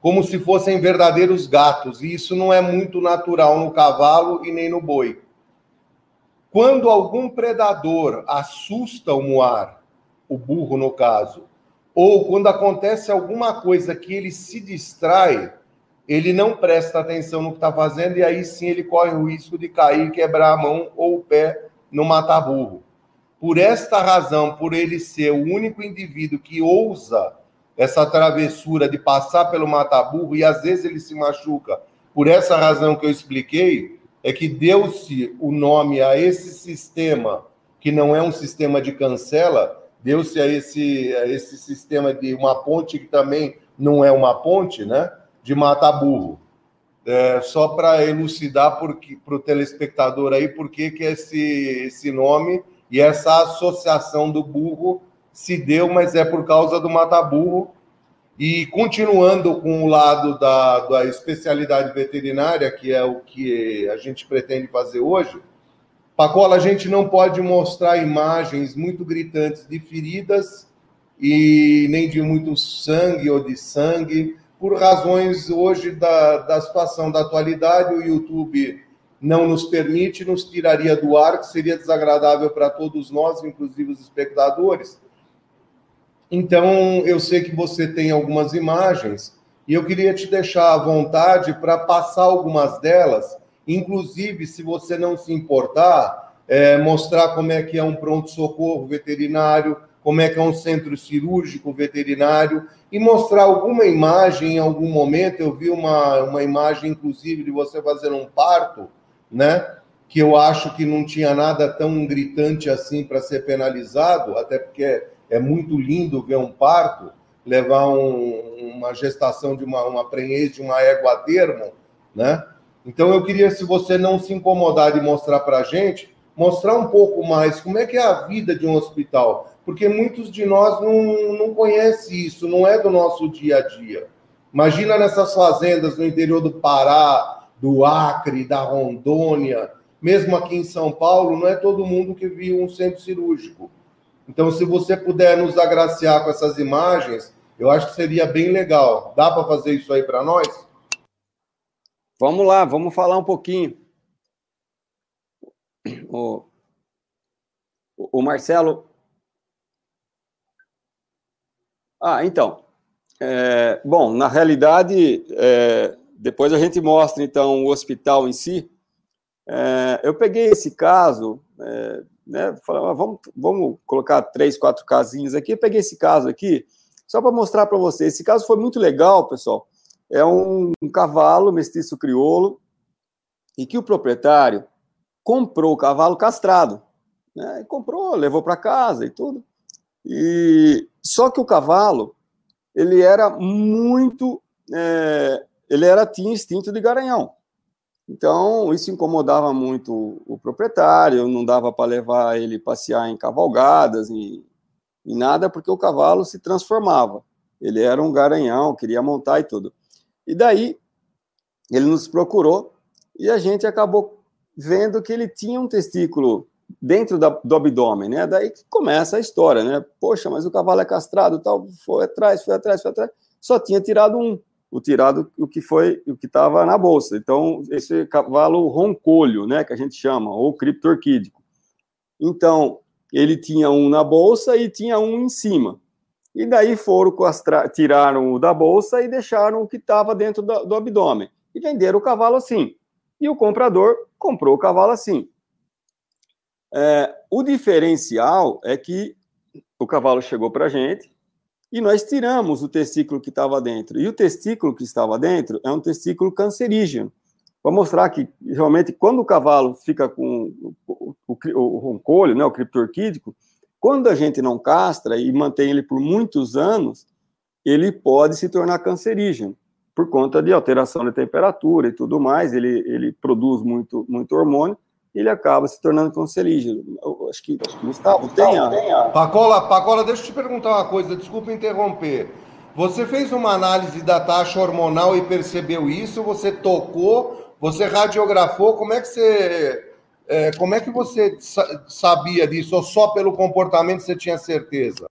como se fossem verdadeiros gatos, e isso não é muito natural no cavalo e nem no boi. Quando algum predador assusta o muar, o burro no caso, ou quando acontece alguma coisa que ele se distrai, ele não presta atenção no que está fazendo e aí sim ele corre o risco de cair, quebrar a mão ou o pé no mata-burro. Por esta razão, por ele ser o único indivíduo que ousa essa travessura de passar pelo mata-burro e às vezes ele se machuca, por essa razão que eu expliquei, é que deu-se o nome a esse sistema, que não é um sistema de cancela, deu-se a esse, a esse sistema de uma ponte que também não é uma ponte, né? De mata-burro. É, só para elucidar para o telespectador aí por que, esse, esse nome e essa associação do burro se deu, mas é por causa do mata-burro e continuando com o lado da, da especialidade veterinária, que é o que a gente pretende fazer hoje, Pacola, a gente não pode mostrar imagens muito gritantes de feridas e nem de muito sangue ou de sangue, por razões hoje da, da situação da atualidade, o YouTube não nos permite, nos tiraria do ar, que seria desagradável para todos nós, inclusive os espectadores. Então, eu sei que você tem algumas imagens e eu queria te deixar à vontade para passar algumas delas, inclusive, se você não se importar, é, mostrar como é que é um pronto-socorro veterinário, como é que é um centro cirúrgico veterinário, e mostrar alguma imagem em algum momento. Eu vi uma, uma imagem, inclusive, de você fazendo um parto, né? Que eu acho que não tinha nada tão gritante assim para ser penalizado, até porque é, muito lindo ver um parto, levar um, uma gestação de uma, uma prenhez de uma égua a termo, né? Então eu queria, se você não se incomodar de mostrar para a gente, mostrar um pouco mais como é que é a vida de um hospital, porque muitos de nós não, não conhecem isso, não é do nosso dia a dia. Imagina nessas fazendas no interior do Pará, do Acre, da Rondônia, mesmo aqui em São Paulo, não é todo mundo que viu um centro cirúrgico. Então, se você puder nos agraciar com essas imagens, eu acho que seria bem legal. Dá para fazer isso aí para nós? Vamos lá, vamos falar um pouquinho o, o Marcelo. Ah, então. É, bom, na realidade, é, depois a gente mostra então o hospital em si. É, eu peguei esse caso, é, né, falei, ah, vamos, vamos colocar três, quatro casinhos aqui. Eu peguei esse caso aqui só para mostrar para vocês. Esse caso foi muito legal, pessoal. É um, um cavalo mestiço crioulo e que o proprietário comprou o cavalo castrado. Né? Comprou, levou para casa e tudo. E só que o cavalo ele era muito, é, ele era tinha instinto de garanhão. Então isso incomodava muito o proprietário. Não dava para levar ele passear em cavalgadas e em nada, porque o cavalo se transformava. Ele era um garanhão, queria montar e tudo. E daí ele nos procurou e a gente acabou vendo que ele tinha um testículo dentro da, do abdômen, né? Daí que começa a história, né? Poxa, mas o cavalo é castrado, tal, foi atrás, foi atrás, foi atrás, só tinha tirado um, o tirado o que foi o que estava na bolsa. Então esse cavalo roncolho, né, que a gente chama, ou criptorquídico. Então ele tinha um na bolsa e tinha um em cima. E daí foram tiraram o da bolsa e deixaram o que estava dentro do, do abdômen e venderam o cavalo assim. E o comprador comprou o cavalo assim. É, o diferencial é que o cavalo chegou para gente e nós tiramos o testículo que estava dentro. E o testículo que estava dentro é um testículo cancerígeno. Para mostrar que, realmente, quando o cavalo fica com o, o, o roncolho, né, o criptorquídico, quando a gente não castra e mantém ele por muitos anos, ele pode se tornar cancerígeno por conta de alteração de temperatura e tudo mais, ele, ele produz muito, muito hormônio, ele acaba se tornando cancerígeno. Eu acho que, acho que Gustavo tem a... Pacola, Pacola, deixa eu te perguntar uma coisa, desculpa interromper. Você fez uma análise da taxa hormonal e percebeu isso? Você tocou? Você radiografou? Como é que você, é, como é que você sabia disso? Ou só pelo comportamento você tinha certeza?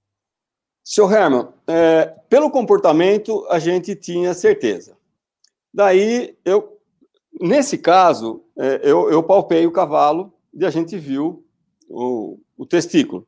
Senhor Herman, é, pelo comportamento a gente tinha certeza. Daí, eu, nesse caso, é, eu, eu palpei o cavalo e a gente viu o, o testículo.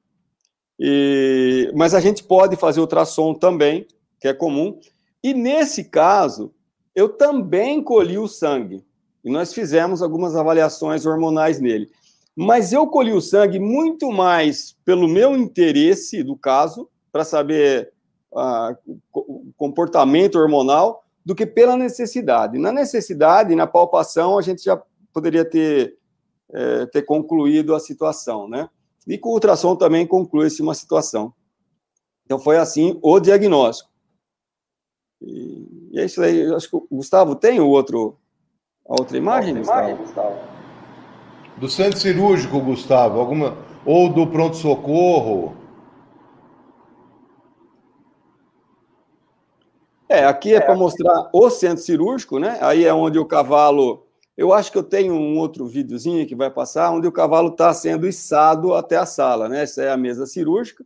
E, mas a gente pode fazer ultrassom também, que é comum. E nesse caso, eu também colhi o sangue. E nós fizemos algumas avaliações hormonais nele. Mas eu colhi o sangue muito mais pelo meu interesse do caso para saber uh, o comportamento hormonal do que pela necessidade. Na necessidade, na palpação, a gente já poderia ter, é, ter concluído a situação, né? E com o ultrassom também conclui-se uma situação. Então, foi assim o diagnóstico. E, e é isso aí. Eu acho que o Gustavo tem o outro, a outra imagem, Gustavo? Gustavo? Do centro cirúrgico, Gustavo, alguma ou do pronto-socorro. É, aqui é, é para mostrar o centro cirúrgico, né? Aí é onde o cavalo. Eu acho que eu tenho um outro videozinho que vai passar, onde o cavalo está sendo içado até a sala, né? Essa é a mesa cirúrgica.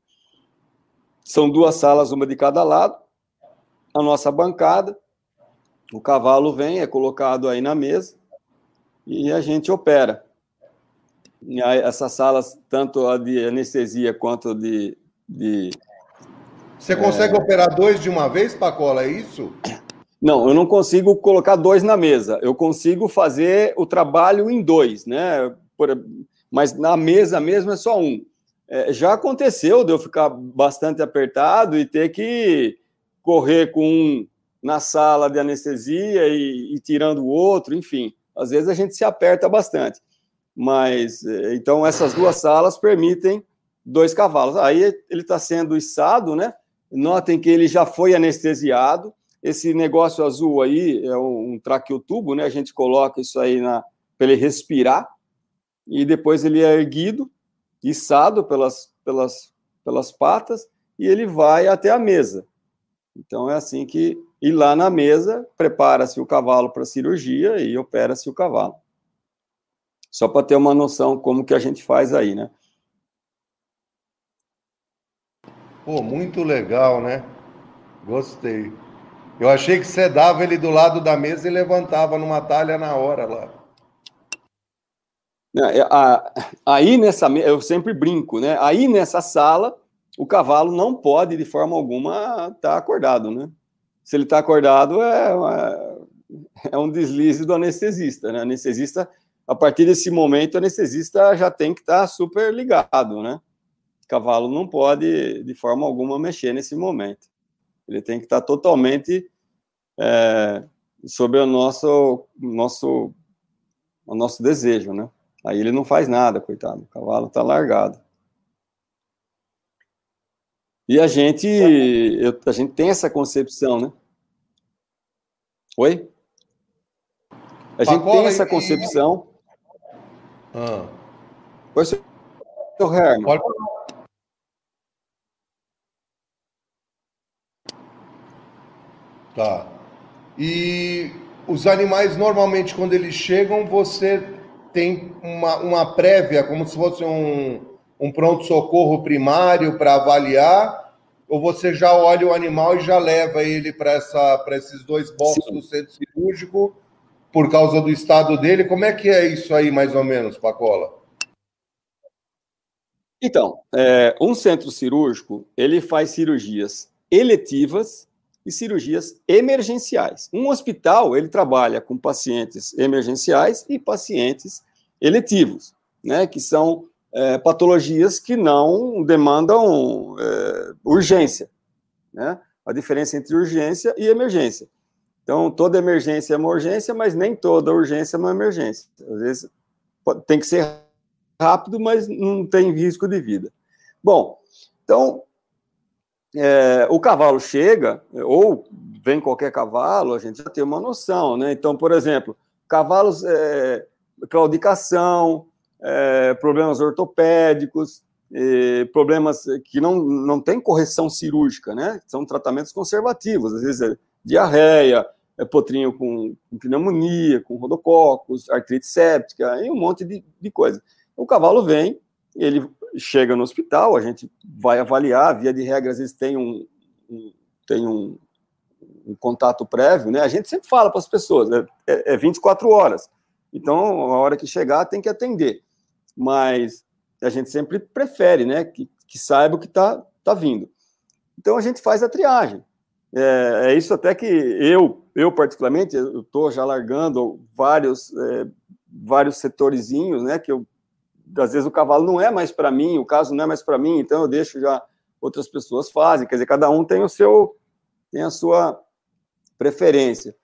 São duas salas, uma de cada lado. A nossa bancada. O cavalo vem, é colocado aí na mesa e a gente opera. E aí, essas salas, tanto a de anestesia quanto a de, de você consegue é... operar dois de uma vez, Pacola? É isso? Não, eu não consigo colocar dois na mesa. Eu consigo fazer o trabalho em dois, né? Por... Mas na mesa mesmo é só um. É, já aconteceu de eu ficar bastante apertado e ter que correr com um na sala de anestesia e, e tirando o outro, enfim. Às vezes a gente se aperta bastante. Mas, é, então, essas duas salas permitem dois cavalos. Aí ele está sendo içado, né? Notem que ele já foi anestesiado. Esse negócio azul aí é um traqueotubo, né? A gente coloca isso aí para ele respirar e depois ele é erguido, içado pelas, pelas, pelas patas e ele vai até a mesa. Então é assim que e lá na mesa prepara-se o cavalo para cirurgia e opera-se o cavalo. Só para ter uma noção como que a gente faz aí, né? Pô, muito legal, né? Gostei. Eu achei que você dava ele do lado da mesa e levantava numa talha na hora lá. É, aí nessa, eu sempre brinco, né? Aí nessa sala, o cavalo não pode de forma alguma estar tá acordado, né? Se ele está acordado, é, é um deslize do anestesista, né? Anestesista, a partir desse momento, o anestesista já tem que estar tá super ligado, né? Cavalo não pode, de forma alguma, mexer nesse momento. Ele tem que estar totalmente é, sobre o nosso, nosso, o nosso desejo, né? Aí ele não faz nada, coitado. O cavalo está largado. E a gente, eu, a gente tem essa concepção, né? Oi? A gente tem essa concepção. Ah. Oi, senhor Herman. Pode Tá. E os animais, normalmente, quando eles chegam, você tem uma, uma prévia, como se fosse um, um pronto-socorro primário para avaliar, ou você já olha o animal e já leva ele para esses dois boxes Sim. do centro cirúrgico por causa do estado dele? Como é que é isso aí, mais ou menos, Pacola? Então, é, um centro cirúrgico, ele faz cirurgias eletivas e cirurgias emergenciais. Um hospital, ele trabalha com pacientes emergenciais e pacientes eletivos, né, que são é, patologias que não demandam é, urgência, né? A diferença entre urgência e emergência. Então, toda emergência é uma urgência, mas nem toda urgência é uma emergência. Às vezes tem que ser rápido, mas não tem risco de vida. Bom, então, é, o cavalo chega, ou vem qualquer cavalo, a gente já tem uma noção, né? Então, por exemplo, cavalos, é, claudicação, é, problemas ortopédicos, problemas que não, não tem correção cirúrgica, né? São tratamentos conservativos, às vezes é diarreia, é potrinho com, com pneumonia, com rodococos, artrite séptica, e um monte de, de coisa. O cavalo vem, ele chega no hospital, a gente vai avaliar, via de regra, às vezes tem um, um tem um, um, contato prévio, né? A gente sempre fala para as pessoas, é, é 24 horas. Então, a hora que chegar, tem que atender. Mas a gente sempre prefere, né? Que, que saiba o que está tá vindo. Então, a gente faz a triagem. É, é isso até que eu, eu particularmente, eu estou já largando vários, é, vários setorizinhos, né? Que eu às vezes o cavalo não é mais para mim, o caso não é mais para mim, então eu deixo já outras pessoas fazem, quer dizer, cada um tem o seu tem a sua preferência.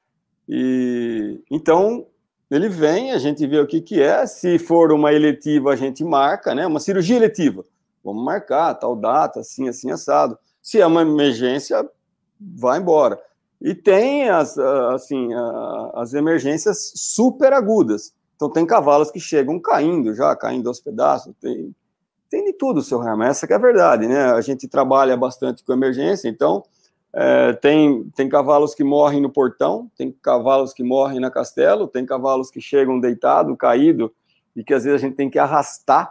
E então ele vem, a gente vê o que que é, se for uma eletiva a gente marca, né? Uma cirurgia eletiva. Vamos marcar tal data, assim, assim assado. Se é uma emergência, vai embora. E tem as assim, as emergências super agudas então, tem cavalos que chegam caindo já, caindo aos pedaços. Tem, tem de tudo, seu Herman. Essa que é a verdade, né? A gente trabalha bastante com emergência, então é, tem, tem cavalos que morrem no portão, tem cavalos que morrem na castelo, tem cavalos que chegam deitado, caído, e que às vezes a gente tem que arrastar.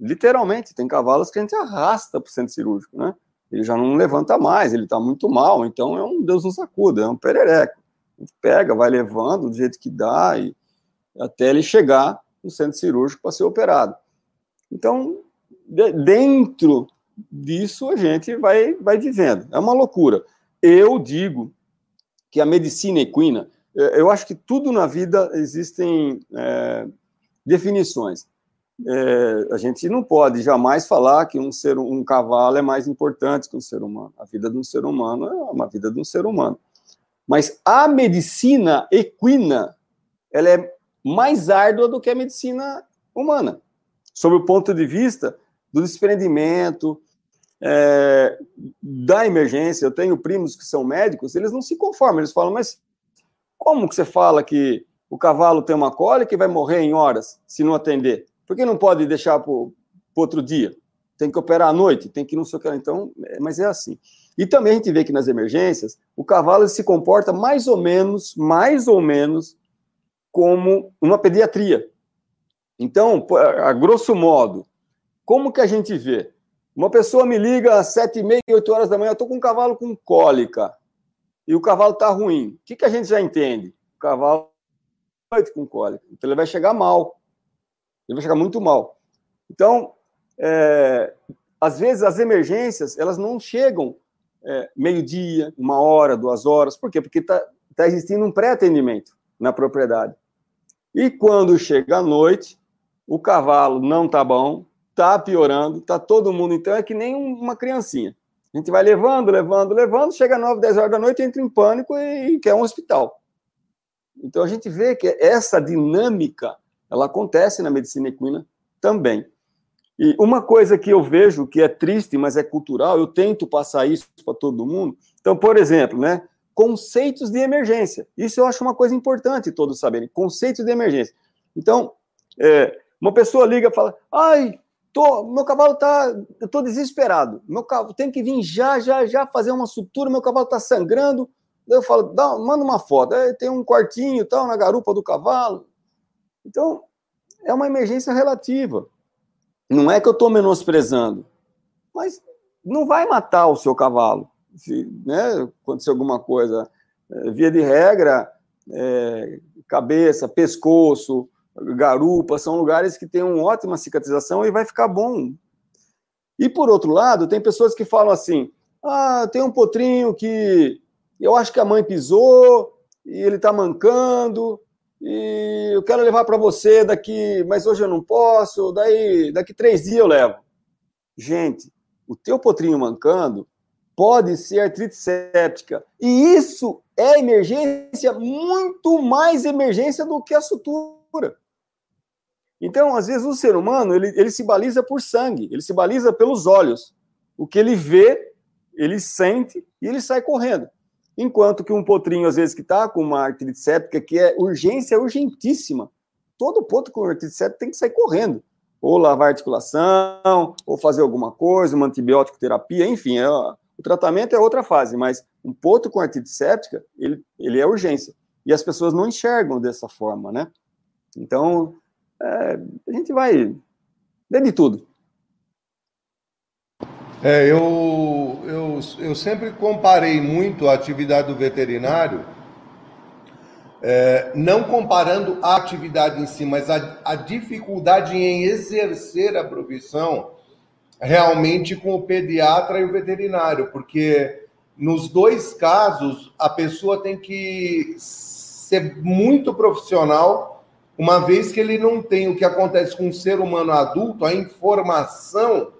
Literalmente, tem cavalos que a gente arrasta para o centro cirúrgico, né? Ele já não levanta mais, ele está muito mal, então é um Deus nos acuda, é um perereco. A gente pega, vai levando do jeito que dá, e até ele chegar no centro cirúrgico para ser operado. Então, de, dentro disso, a gente vai, vai vivendo. É uma loucura. Eu digo que a medicina equina, é, eu acho que tudo na vida existem é, definições. É, a gente não pode jamais falar que um ser um cavalo é mais importante que um ser humano. A vida de um ser humano é uma vida de um ser humano. Mas a medicina equina, ela é mais árdua do que a medicina humana, sob o ponto de vista do desprendimento, é, da emergência. Eu tenho primos que são médicos, eles não se conformam, eles falam, mas como que você fala que o cavalo tem uma cólica e vai morrer em horas se não atender? Por que não pode deixar para outro dia? Tem que operar à noite, tem que não sei o que. Então, é, mas é assim. E também a gente vê que nas emergências, o cavalo se comporta mais ou menos, mais ou menos, como uma pediatria. Então, a grosso modo, como que a gente vê? Uma pessoa me liga às sete e meia, oito horas da manhã, eu estou com um cavalo com cólica e o cavalo está ruim. O que, que a gente já entende? O cavalo com cólica, então ele vai chegar mal. Ele vai chegar muito mal. Então, é, às vezes as emergências elas não chegam é, meio-dia, uma hora, duas horas. Por quê? Porque está tá existindo um pré-atendimento na propriedade. E quando chega a noite, o cavalo não está bom, está piorando, está todo mundo, então é que nem uma criancinha. A gente vai levando, levando, levando, chega às 9, 10 horas da noite, entra em pânico e, e quer um hospital. Então a gente vê que essa dinâmica, ela acontece na medicina equina também. E uma coisa que eu vejo que é triste, mas é cultural, eu tento passar isso para todo mundo. Então, por exemplo, né, conceitos de emergência. Isso eu acho uma coisa importante todos saberem, conceitos de emergência. Então, é, uma pessoa liga e fala: "Ai, Tô, meu cavalo tá, eu tô desesperado. Meu cavalo tem que vir já, já, já fazer uma sutura. Meu cavalo tá sangrando. Eu falo, dá, manda uma foto. Aí tem um quartinho tal na garupa do cavalo. Então é uma emergência relativa. Não é que eu estou menosprezando, mas não vai matar o seu cavalo. Se né, acontecer alguma coisa, é, via de regra, é, cabeça, pescoço, garupa, são lugares que têm uma ótima cicatrização e vai ficar bom. E por outro lado, tem pessoas que falam assim: ah, tem um potrinho que eu acho que a mãe pisou e ele está mancando e eu quero levar para você daqui, mas hoje eu não posso, daí daqui três dias eu levo. Gente, o teu potrinho mancando pode ser artrite séptica. E isso é emergência, muito mais emergência do que a sutura. Então, às vezes, o ser humano ele, ele se baliza por sangue, ele se baliza pelos olhos. O que ele vê, ele sente e ele sai correndo. Enquanto que um potrinho, às vezes, que está com uma artrite séptica, que é urgência urgentíssima, todo potro com artrite séptica tem que sair correndo. Ou lavar articulação, ou fazer alguma coisa, uma antibiótico terapia, enfim, é, o tratamento é outra fase, mas um potro com artrite séptica, ele, ele é urgência. E as pessoas não enxergam dessa forma, né? Então, é, a gente vai ver de tudo. É, eu, eu, eu sempre comparei muito a atividade do veterinário, é, não comparando a atividade em si, mas a, a dificuldade em exercer a profissão realmente com o pediatra e o veterinário, porque nos dois casos a pessoa tem que ser muito profissional uma vez que ele não tem o que acontece com um ser humano adulto, a informação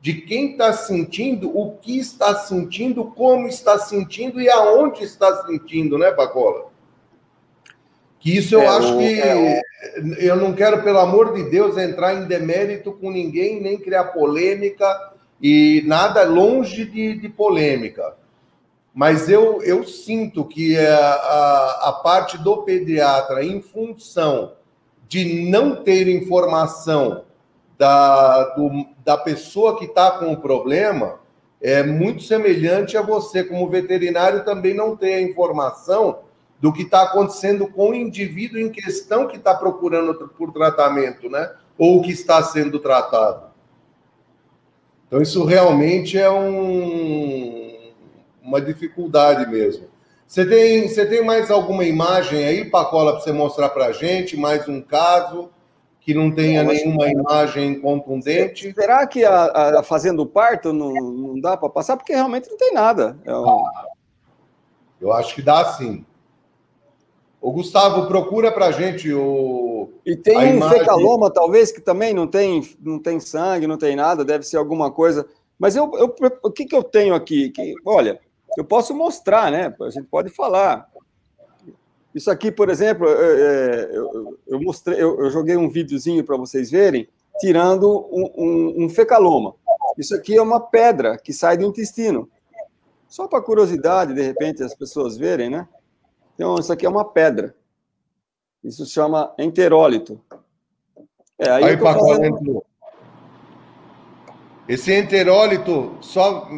de quem está sentindo, o que está sentindo, como está sentindo e aonde está sentindo, né, Pacola? Que isso eu é, acho que é, eu não quero, pelo amor de Deus, entrar em demérito com ninguém, nem criar polêmica e nada longe de, de polêmica. Mas eu, eu sinto que a, a, a parte do pediatra, em função de não ter informação da, do, da pessoa que está com o problema é muito semelhante a você, como veterinário, também não ter a informação do que está acontecendo com o indivíduo em questão que está procurando por tratamento, né? Ou que está sendo tratado. Então, isso realmente é um, uma dificuldade mesmo. Você tem, você tem mais alguma imagem aí, Pacola, para você mostrar para a gente? Mais um caso que não tenha nenhuma imagem contundente? Será que a, a Fazendo Parto não, não dá para passar? Porque realmente não tem nada. É um... Eu acho que dá sim. O Gustavo, procura para a gente o. E tem um imagem... fecaloma, talvez, que também não tem, não tem sangue, não tem nada, deve ser alguma coisa. Mas eu, eu o que, que eu tenho aqui? Que, olha, eu posso mostrar, né? A gente pode falar. Isso aqui, por exemplo, é, eu, eu, mostrei, eu, eu, joguei um videozinho para vocês verem, tirando um, um, um, fecaloma. Isso aqui é uma pedra que sai do intestino. Só para curiosidade, de repente, as pessoas verem, né? Então, isso aqui é uma pedra. Isso se chama enterólito. É, aí, aí fazendo... Esse enterólito, só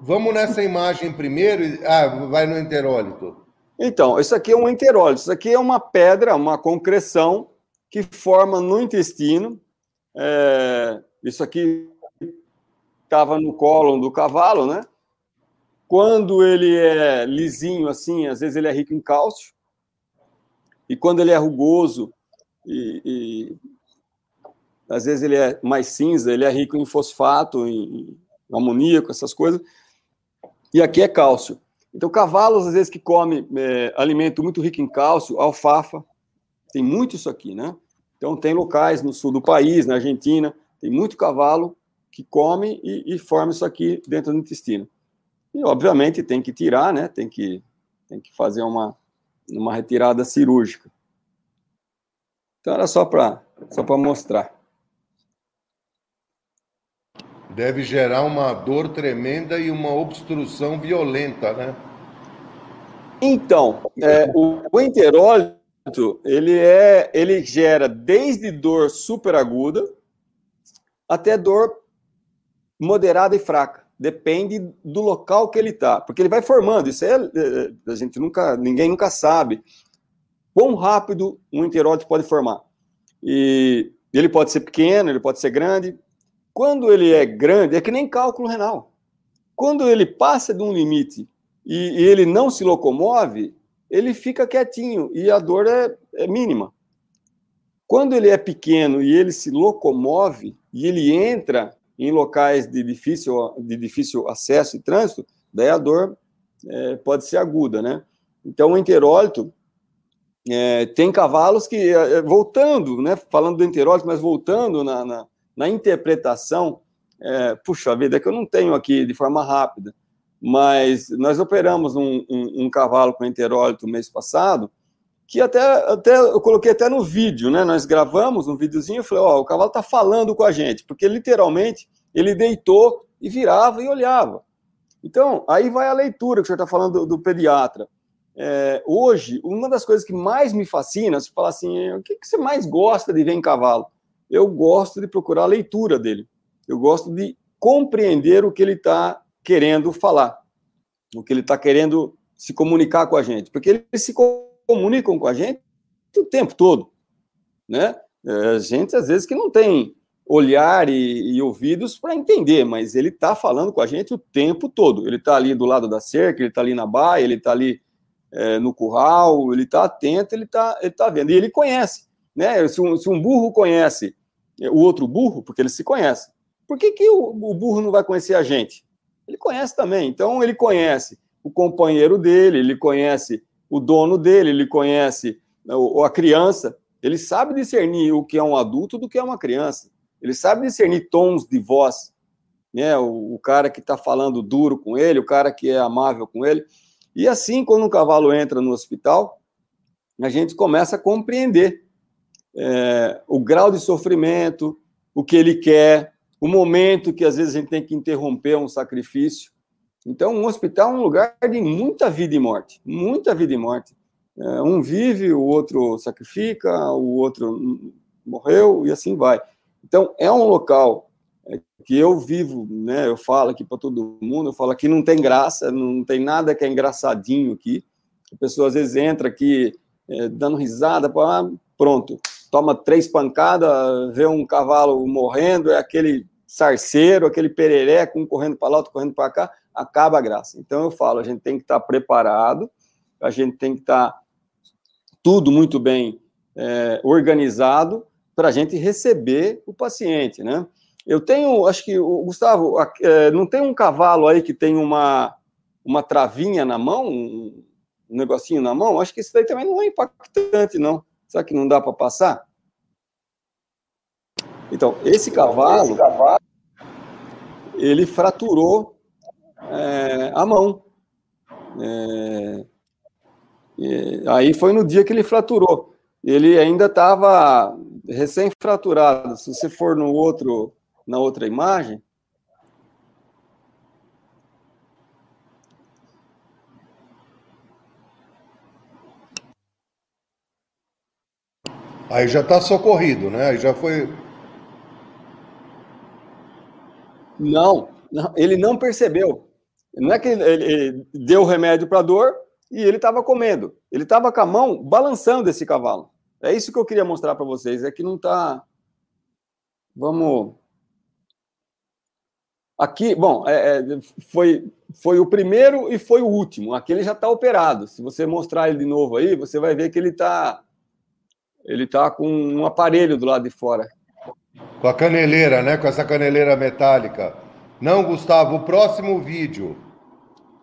Vamos nessa imagem primeiro. Ah, vai no enterólito. Então, isso aqui é um enterólito. Isso aqui é uma pedra, uma concreção que forma no intestino. É, isso aqui estava no colo do cavalo, né? Quando ele é lisinho assim, às vezes ele é rico em cálcio. E quando ele é rugoso e, e às vezes ele é mais cinza, ele é rico em fosfato, em amoníaco, essas coisas e aqui é cálcio. Então, cavalos, às vezes, que comem é, alimento muito rico em cálcio, alfafa, tem muito isso aqui, né? Então, tem locais no sul do país, na Argentina, tem muito cavalo que come e, e forma isso aqui dentro do intestino. E, obviamente, tem que tirar, né? Tem que, tem que fazer uma, uma retirada cirúrgica. Então, era só para só mostrar deve gerar uma dor tremenda e uma obstrução violenta, né? Então, é, o, o enterólito, ele, é, ele gera desde dor super aguda até dor moderada e fraca. Depende do local que ele está, porque ele vai formando. Isso é, é, a gente nunca, ninguém nunca sabe quão rápido um enterólito pode formar. E ele pode ser pequeno, ele pode ser grande, quando ele é grande, é que nem cálculo renal. Quando ele passa de um limite e, e ele não se locomove, ele fica quietinho e a dor é, é mínima. Quando ele é pequeno e ele se locomove e ele entra em locais de difícil, de difícil acesso e trânsito, daí a dor é, pode ser aguda, né? Então, o enterólito é, tem cavalos que, é, voltando, né, falando do enterólito, mas voltando na, na, na interpretação, é, puxa vida, é que eu não tenho aqui de forma rápida, mas nós operamos um, um, um cavalo com enterólito mês passado, que até, até eu coloquei até no vídeo, né? Nós gravamos um videozinho e falei, ó, o cavalo tá falando com a gente, porque literalmente ele deitou e virava e olhava. Então, aí vai a leitura que o senhor está falando do, do pediatra. É, hoje, uma das coisas que mais me fascina, você fala assim, o que, que você mais gosta de ver em cavalo? eu gosto de procurar a leitura dele. Eu gosto de compreender o que ele está querendo falar, o que ele está querendo se comunicar com a gente, porque eles se comunicam com a gente o tempo todo, né? É, gente às vezes que não tem olhar e, e ouvidos para entender, mas ele está falando com a gente o tempo todo. Ele está ali do lado da cerca, ele está ali na baia, ele está ali é, no curral, ele está atento, ele está ele tá vendo. E ele conhece, né? Se um, se um burro conhece o outro burro, porque eles se conhecem. Por que, que o, o burro não vai conhecer a gente? Ele conhece também. Então, ele conhece o companheiro dele, ele conhece o dono dele, ele conhece né, a criança. Ele sabe discernir o que é um adulto do que é uma criança. Ele sabe discernir tons de voz. Né? O, o cara que está falando duro com ele, o cara que é amável com ele. E assim, quando um cavalo entra no hospital, a gente começa a compreender é, o grau de sofrimento, o que ele quer, o momento que às vezes a gente tem que interromper um sacrifício. Então, um hospital é um lugar de muita vida e morte, muita vida e morte. É, um vive, o outro sacrifica, o outro morreu e assim vai. Então, é um local é, que eu vivo, né? Eu falo aqui para todo mundo, eu falo aqui não tem graça, não tem nada que é engraçadinho aqui. A pessoa às vezes entra aqui é, dando risada, ah, pronto, toma três pancadas, vê um cavalo morrendo, é aquele sarceiro, aquele perereco, um correndo para lá, outro correndo para cá. acaba a graça. Então eu falo, a gente tem que estar preparado, a gente tem que estar tudo muito bem é, organizado para a gente receber o paciente, né? Eu tenho, acho que o Gustavo, é, não tem um cavalo aí que tem uma, uma travinha na mão, um, um negocinho na mão? Acho que isso daí também não é impactante, não. Será que não dá para passar? Então, esse cavalo, esse cavalo ele fraturou é, a mão. É, aí foi no dia que ele fraturou. Ele ainda estava recém-fraturado. Se você for no outro, na outra imagem, Aí já está socorrido, né? Aí já foi Não, não, ele não percebeu. Não é que ele, ele deu remédio para a dor e ele estava comendo. Ele estava com a mão balançando esse cavalo. É isso que eu queria mostrar para vocês. É que não está. Vamos. Aqui, bom, é, é, foi, foi o primeiro e foi o último. Aqui ele já está operado. Se você mostrar ele de novo aí, você vai ver que ele está ele tá com um aparelho do lado de fora. Com a caneleira, né? Com essa caneleira metálica. Não, Gustavo, o próximo vídeo,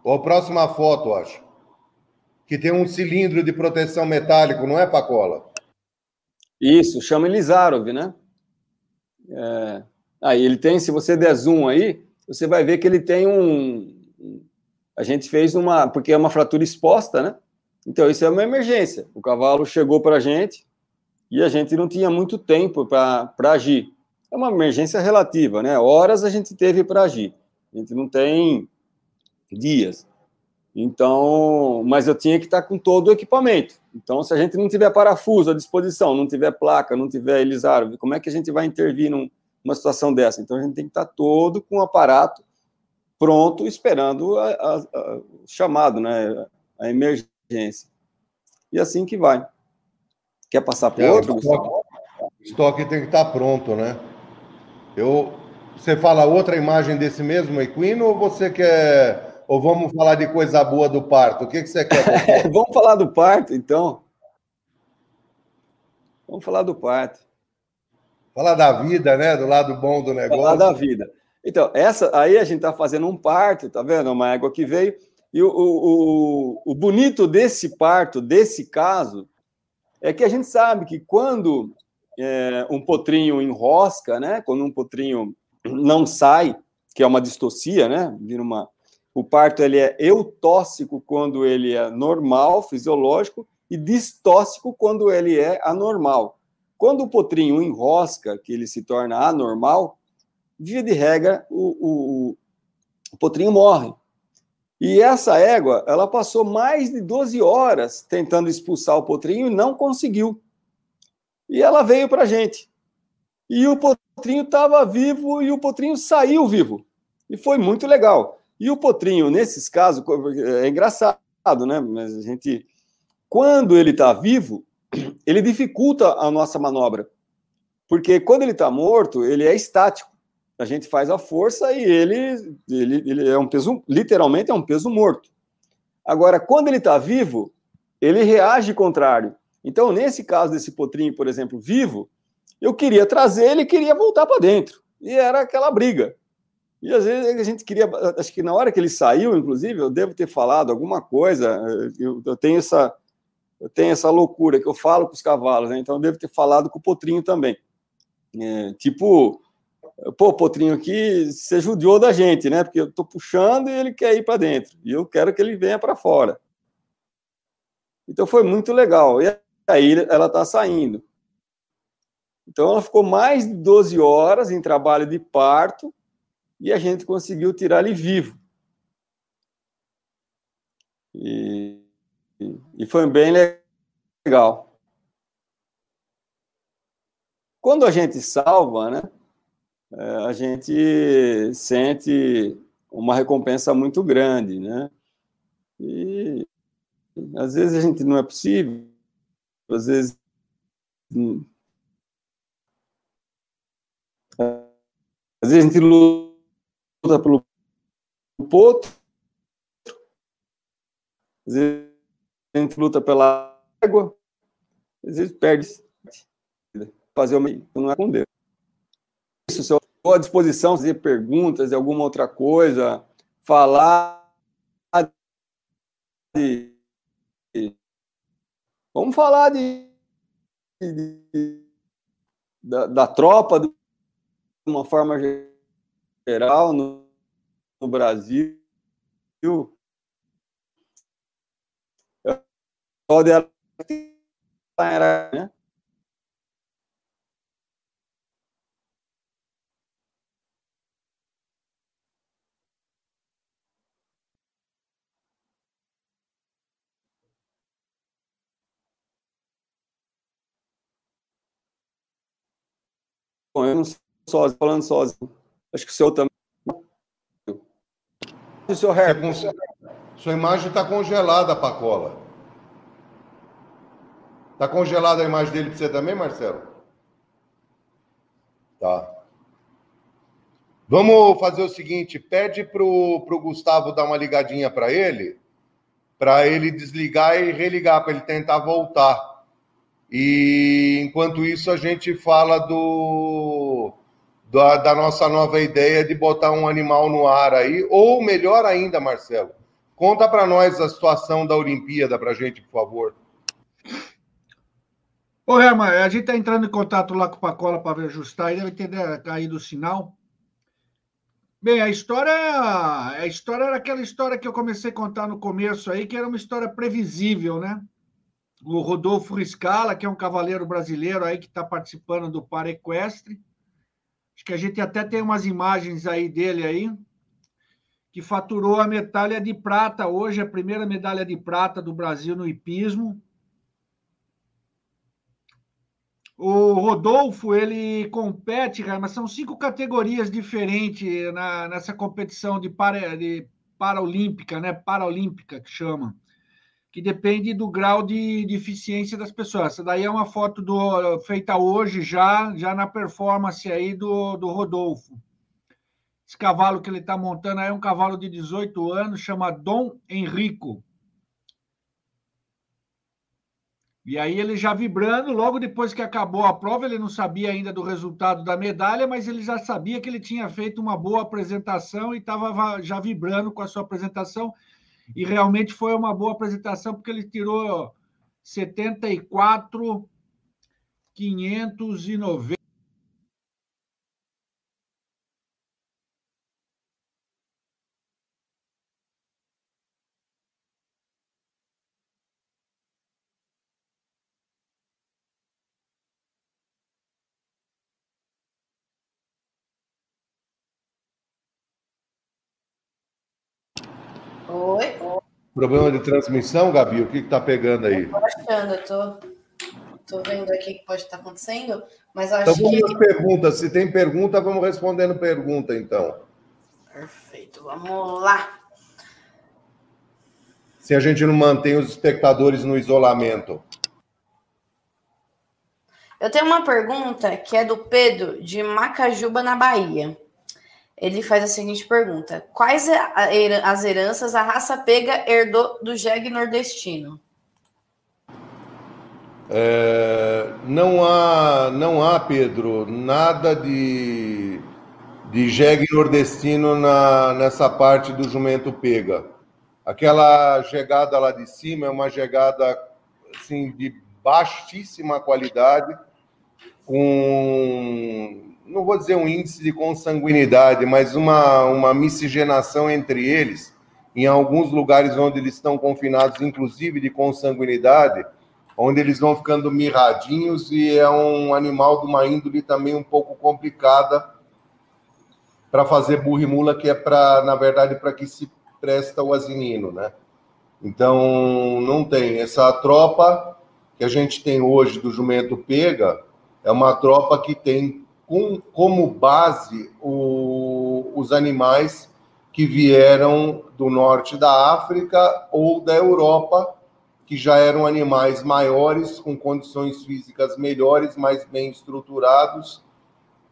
ou a próxima foto, acho, que tem um cilindro de proteção metálico, não é, Pacola? Isso, chama Elizarov, né? É... Aí ele tem, se você der zoom aí, você vai ver que ele tem um. A gente fez uma. Porque é uma fratura exposta, né? Então, isso é uma emergência. O cavalo chegou para a gente e a gente não tinha muito tempo para agir é uma emergência relativa, né? Horas a gente teve para agir. A gente não tem dias. Então, mas eu tinha que estar com todo o equipamento. Então, se a gente não tiver parafuso à disposição, não tiver placa, não tiver Elisaro, como é que a gente vai intervir num, numa situação dessa? Então, a gente tem que estar todo com o aparato pronto, esperando a, a, a, o chamado, né? A emergência. E assim que vai. Quer passar para é, outro? O estoque, estoque tem que estar pronto, né? Eu, você fala outra imagem desse mesmo equino ou você quer. Ou vamos falar de coisa boa do parto? O que, que você quer? vamos falar do parto, então. Vamos falar do parto. Falar da vida, né? Do lado bom do negócio. Falar da vida. Então, essa aí a gente está fazendo um parto, tá vendo? Uma égua que veio. E o, o, o, bonito desse parto, desse caso, é que a gente sabe que quando é, um potrinho enrosca, né? Quando um potrinho não sai, que é uma distocia, né? Vira uma o parto ele é eutóxico quando ele é normal, fisiológico, e distóxico quando ele é anormal. Quando o potrinho enrosca, que ele se torna anormal, via de regra, o, o, o potrinho morre. E essa égua, ela passou mais de 12 horas tentando expulsar o potrinho e não conseguiu. E ela veio para a gente. E o Potrinho estava vivo e o Potrinho saiu vivo. E foi muito legal. E o Potrinho, nesses casos, é engraçado, né? Mas a gente, quando ele está vivo, ele dificulta a nossa manobra. Porque quando ele está morto, ele é estático. A gente faz a força e ele, ele, ele é um peso, literalmente é um peso morto. Agora, quando ele está vivo, ele reage contrário. Então, nesse caso desse potrinho, por exemplo, vivo, eu queria trazer ele queria voltar para dentro. E era aquela briga. E às vezes a gente queria. Acho que na hora que ele saiu, inclusive, eu devo ter falado alguma coisa. Eu, eu tenho essa. Eu tenho essa loucura que eu falo com os cavalos, né? então eu devo ter falado com o potrinho também. É, tipo, pô, potrinho aqui, você judiou da gente, né? Porque eu tô puxando e ele quer ir para dentro. E eu quero que ele venha para fora. Então foi muito legal. E aí ela está saindo. Então ela ficou mais de 12 horas em trabalho de parto e a gente conseguiu tirar ele vivo. E, e foi bem legal. Quando a gente salva, né, é, a gente sente uma recompensa muito grande, né? E às vezes a gente não é possível, às vezes às vezes a gente luta pelo potro Às vezes a gente luta pela água, às vezes perde. Fazer uma. Não é com Deus. Isso, se eu estou à disposição, fazer perguntas de alguma outra coisa, falar de. Vamos falar de. de da, da, tropa, de uma forma geral, no, no Brasil. Pode era, né? Bom, eu não sou falando sozinho. Acho que o senhor também. O senhor Herb. Sua imagem está congelada, Pacola. Está congelada a imagem dele para você também, Marcelo? Tá. Vamos fazer o seguinte: pede para o Gustavo dar uma ligadinha para ele, para ele desligar e religar, para ele tentar voltar. E enquanto isso, a gente fala do, da, da, nossa nova ideia de botar um animal no ar aí, ou melhor ainda, Marcelo, conta para nós a situação da Olimpíada para gente, por favor. Ô, Herman, a gente está entrando em contato lá com o Pacola para ajustar, deve ter caído o sinal. Bem, a história, a história era aquela história que eu comecei a contar no começo aí, que era uma história previsível, né? o Rodolfo Riscala, que é um cavaleiro brasileiro aí que está participando do Par Equestre. Acho que a gente até tem umas imagens aí dele aí, que faturou a medalha de prata hoje, a primeira medalha de prata do Brasil no hipismo. O Rodolfo, ele compete, mas são cinco categorias diferentes na, nessa competição de, para, de paraolímpica, né? Paraolímpica que chama que depende do grau de, de eficiência das pessoas. Essa daí é uma foto do, feita hoje, já, já na performance aí do, do Rodolfo. Esse cavalo que ele está montando é um cavalo de 18 anos, chama Dom Henrico. E aí ele já vibrando, logo depois que acabou a prova, ele não sabia ainda do resultado da medalha, mas ele já sabia que ele tinha feito uma boa apresentação e estava já vibrando com a sua apresentação e realmente foi uma boa apresentação, porque ele tirou 74,590. Problema de transmissão, Gabi? O que está pegando aí? Estou achando, estou vendo aqui o que pode estar tá acontecendo, mas acho então, que. perguntas. Se tem pergunta, vamos respondendo pergunta, então. Perfeito, vamos lá. Se a gente não mantém os espectadores no isolamento. Eu tenho uma pergunta que é do Pedro, de Macajuba, na Bahia ele faz a seguinte pergunta: Quais as heranças a raça pega herdou do jegue nordestino? É, não há, não há, Pedro, nada de, de jegue nordestino na, nessa parte do jumento pega. Aquela jegada lá de cima é uma jegada assim, de baixíssima qualidade, com não vou dizer um índice de consanguinidade, mas uma, uma miscigenação entre eles, em alguns lugares onde eles estão confinados, inclusive de consanguinidade, onde eles vão ficando mirradinhos e é um animal de uma índole também um pouco complicada para fazer burro e mula, que é para, na verdade, para que se presta o asinino, né? Então, não tem. Essa tropa que a gente tem hoje do jumento pega é uma tropa que tem com como base o, os animais que vieram do norte da África ou da Europa, que já eram animais maiores, com condições físicas melhores, mais bem estruturados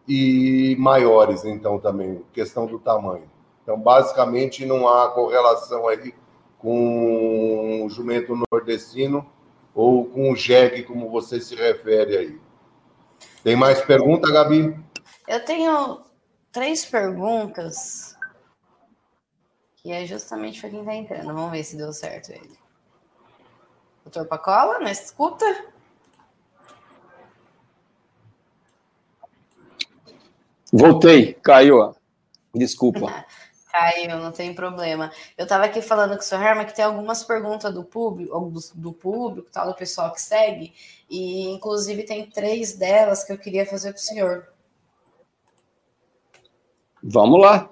e maiores, então, também, questão do tamanho. Então, basicamente, não há correlação aí com o jumento nordestino ou com o jegue, como você se refere aí. Tem mais pergunta, Gabi? Eu tenho três perguntas que é justamente para quem está entrando. Vamos ver se deu certo ele. Doutor Pacola, na escuta? Voltei, caiu. Desculpa. Caiu, não tem problema. Eu estava aqui falando com o senhor Herman que tem algumas perguntas do público, do, do público, tal, do pessoal que segue, e inclusive tem três delas que eu queria fazer para o senhor. Vamos lá,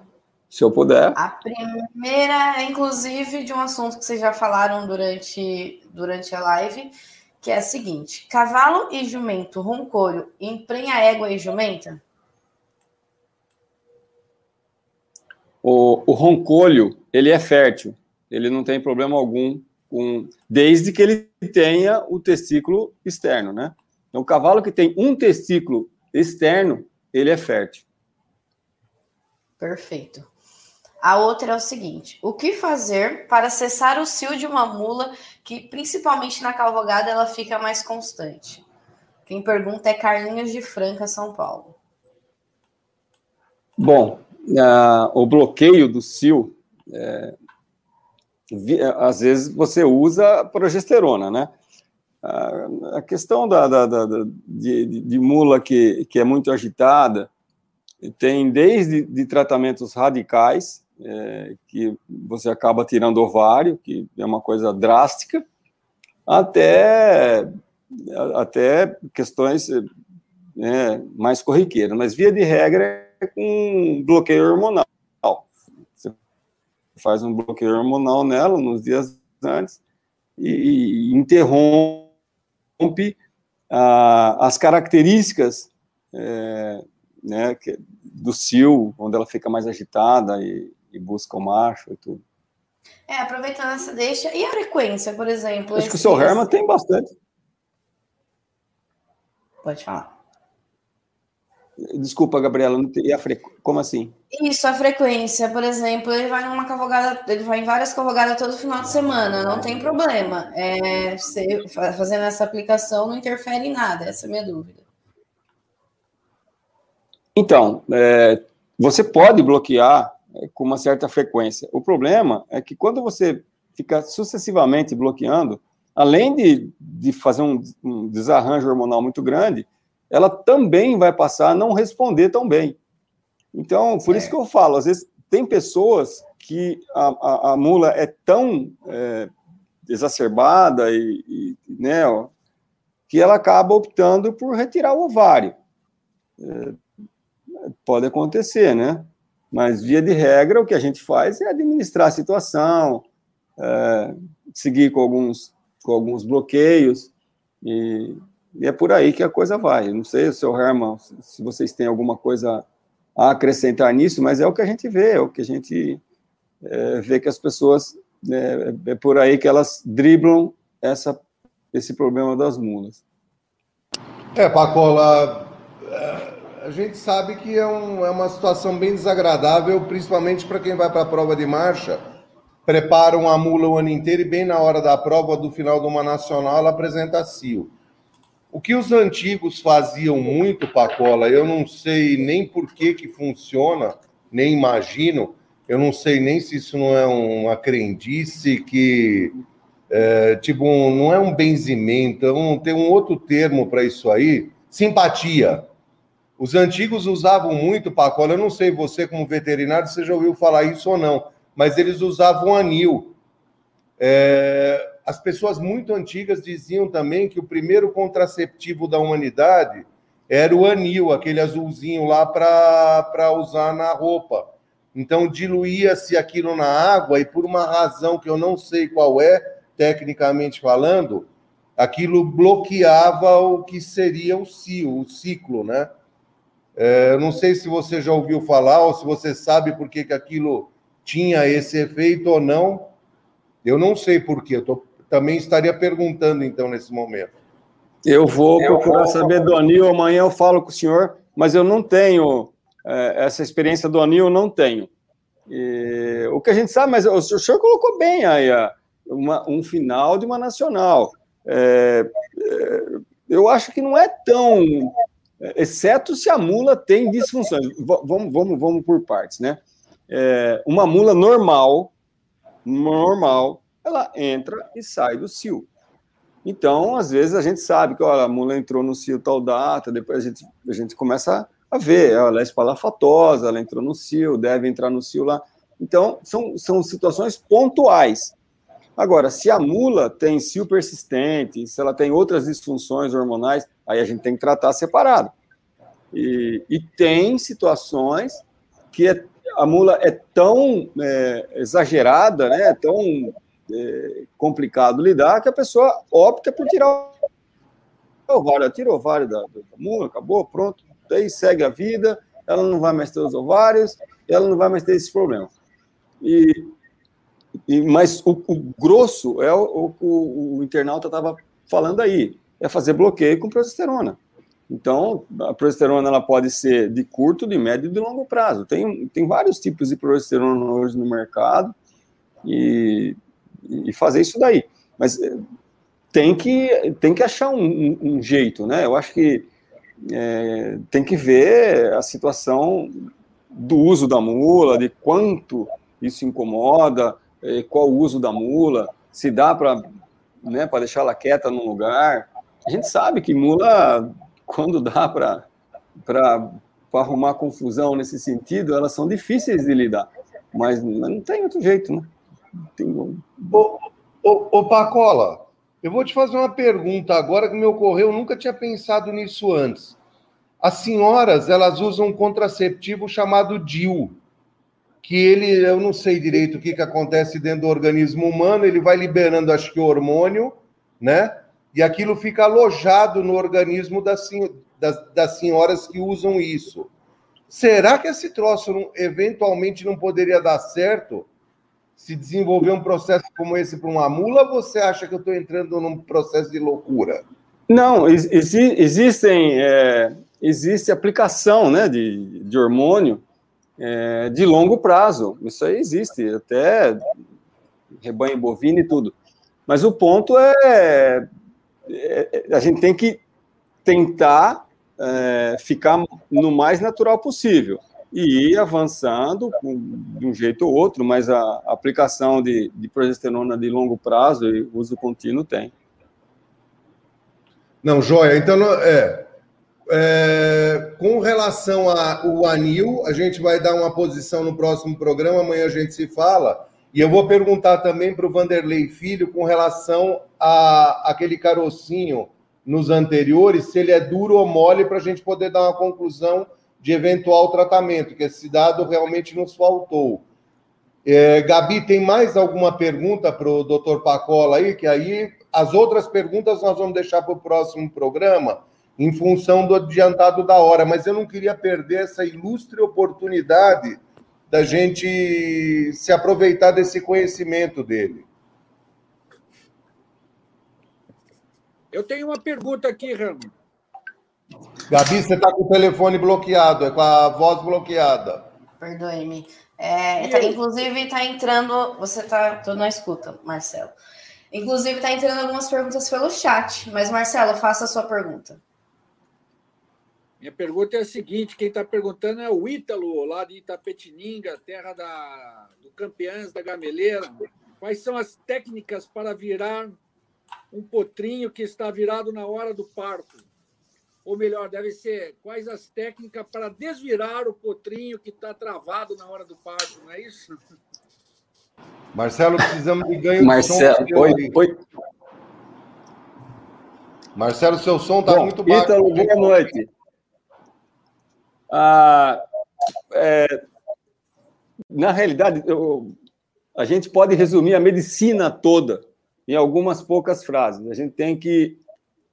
se eu puder. A primeira é, inclusive, de um assunto que vocês já falaram durante, durante a live, que é a seguinte: cavalo e jumento roncolho emprenha égua e jumenta? O, o roncolho, ele é fértil, ele não tem problema algum com, desde que ele tenha o testículo externo, né? Então, o cavalo que tem um testículo externo, ele é fértil. Perfeito. A outra é o seguinte: o que fazer para cessar o cio de uma mula que, principalmente na cavalgada, ela fica mais constante? Quem pergunta é Carlinhos de Franca, São Paulo. Bom, o bloqueio do cio, é, às vezes você usa progesterona, né? A questão da, da, da, da de, de, mula que, que é muito agitada tem desde de tratamentos radicais, é, que você acaba tirando ovário, que é uma coisa drástica, até, até questões é, mais corriqueiras. Mas, via de regra, é com bloqueio hormonal. Você faz um bloqueio hormonal nela nos dias antes e, e interrompe ah, as características é, né, que, do cio, onde ela fica mais agitada e, e, busca o macho e tudo. É, aproveitando essa deixa. E a frequência, por exemplo? Acho que o seu Herman tem bastante. Pode falar. Desculpa, Gabriela, e a fre... como assim? Isso, a frequência, por exemplo, ele vai numa cavalgada, ele vai em várias cavalgadas todo final de semana, não tem problema. É, você, fazendo essa aplicação não interfere em nada, essa é a minha dúvida. Então, é, você pode bloquear é, com uma certa frequência. O problema é que quando você fica sucessivamente bloqueando, além de, de fazer um, um desarranjo hormonal muito grande, ela também vai passar a não responder tão bem. Então, por é. isso que eu falo, às vezes tem pessoas que a, a, a mula é tão é, exacerbada e, e né, que ela acaba optando por retirar o ovário. É, pode acontecer, né? Mas, via de regra, o que a gente faz é administrar a situação, é, seguir com alguns, com alguns bloqueios, e e é por aí que a coisa vai. Não sei, seu Herman, se vocês têm alguma coisa a acrescentar nisso, mas é o que a gente vê, é o que a gente é, vê que as pessoas, é, é, por aí que elas driblam essa, esse problema das mulas. É, Pacola, é, a gente sabe que é, um, é uma situação bem desagradável, principalmente para quem vai para a prova de marcha, preparam a mula o ano inteiro e bem na hora da prova, do final de uma nacional, ela apresenta cio. O que os antigos faziam muito, Pacola, eu não sei nem por que, que funciona, nem imagino, eu não sei nem se isso não é uma crendice que, é, tipo, um, não é um benzimento, é um, tem um outro termo para isso aí, simpatia. Os antigos usavam muito, Pacola, eu não sei você como veterinário, você já ouviu falar isso ou não, mas eles usavam anil. É, as pessoas muito antigas diziam também que o primeiro contraceptivo da humanidade era o anil, aquele azulzinho lá para usar na roupa. Então diluía-se aquilo na água e por uma razão que eu não sei qual é, tecnicamente falando, aquilo bloqueava o que seria o cio, o ciclo, né? É, eu não sei se você já ouviu falar ou se você sabe por que, que aquilo tinha esse efeito ou não. Eu não sei por quê, eu estou também estaria perguntando, então, nesse momento. Eu vou procurar saber do Anil, amanhã eu falo com o senhor, mas eu não tenho é, essa experiência do Anil, eu não tenho. E, o que a gente sabe, mas o senhor colocou bem aí uma, um final de uma nacional. É, é, eu acho que não é tão. Exceto se a mula tem disfunções. Vamos, vamos, vamos por partes, né? É, uma mula normal, normal, ela entra e sai do cio. Então, às vezes, a gente sabe que olha, a mula entrou no cio tal data, depois a gente, a gente começa a ver, ela é espalafatosa, ela entrou no cio, deve entrar no cio lá. Então, são, são situações pontuais. Agora, se a mula tem cio persistente, se ela tem outras disfunções hormonais, aí a gente tem que tratar separado. E, e tem situações que é, a mula é tão é, exagerada, né, é tão é, complicado lidar, que a pessoa opta por tirar o ovário. Tira o ovário da, da mula, acabou, pronto. Daí segue a vida, ela não vai mais ter os ovários, ela não vai mais ter esse problema. E, e, mas o, o grosso é o que o, o, internauta estava falando aí, é fazer bloqueio com progesterona. Então, a progesterona ela pode ser de curto, de médio e de longo prazo. Tem, tem vários tipos de progesterona hoje no mercado e, e fazer isso daí. Mas eh, tem que, tem que achar um, um, jeito, né? Eu acho que é, tem que ver a situação do uso da mula, de quanto isso incomoda, é, qual o uso da mula, se dá para né, deixar ela quieta num lugar. A gente sabe que mula, quando dá para arrumar confusão nesse sentido, elas são difíceis de lidar, mas não tem outro jeito, né? Tem... Ô, ô, ô, Pacola, eu vou te fazer uma pergunta agora que me ocorreu, eu nunca tinha pensado nisso antes. As senhoras, elas usam um contraceptivo chamado DIU, que ele, eu não sei direito o que, que acontece dentro do organismo humano, ele vai liberando, acho que, hormônio, né? E aquilo fica alojado no organismo das, das, das senhoras que usam isso. Será que esse troço eventualmente não poderia dar certo se desenvolver um processo como esse para uma mula? Ou você acha que eu estou entrando num processo de loucura? Não, ex existem é, existe aplicação né, de, de hormônio é, de longo prazo. Isso aí existe, até rebanho bovino e tudo. Mas o ponto é, é a gente tem que tentar é, ficar no mais natural possível e ir avançando de um jeito ou outro, mas a aplicação de, de progesterona de longo prazo e uso contínuo tem. Não, joia. Então, é, é, com relação ao anil, a gente vai dar uma posição no próximo programa, amanhã a gente se fala. E eu vou perguntar também para o Vanderlei Filho com relação a aquele carocinho nos anteriores, se ele é duro ou mole, para a gente poder dar uma conclusão de eventual tratamento, que esse dado realmente nos faltou. É, Gabi, tem mais alguma pergunta para o doutor Pacola aí? Que aí as outras perguntas nós vamos deixar para o próximo programa em função do adiantado da hora, mas eu não queria perder essa ilustre oportunidade da gente se aproveitar desse conhecimento dele. Eu tenho uma pergunta aqui, Ramo. Gabi, você está com o telefone bloqueado, é com a voz bloqueada. Perdoe-me. É, tá, inclusive, está entrando. Você está. Tô na escuta, Marcelo. Inclusive, está entrando algumas perguntas pelo chat. Mas, Marcelo, faça a sua pergunta. Minha pergunta é a seguinte: quem está perguntando é o Ítalo, lá de Itapetininga, terra da, do Campeãs da Gameleira. Quais são as técnicas para virar um potrinho que está virado na hora do parto? Ou melhor, deve ser quais as técnicas para desvirar o potrinho que está travado na hora do parto, não é isso? Marcelo, precisamos de ganho Marcelo, de som. Oi, oi. Marcelo, seu som está muito baixo. Ítalo, boa noite. Ah, é, na realidade, eu, a gente pode resumir a medicina toda em algumas poucas frases. A gente tem que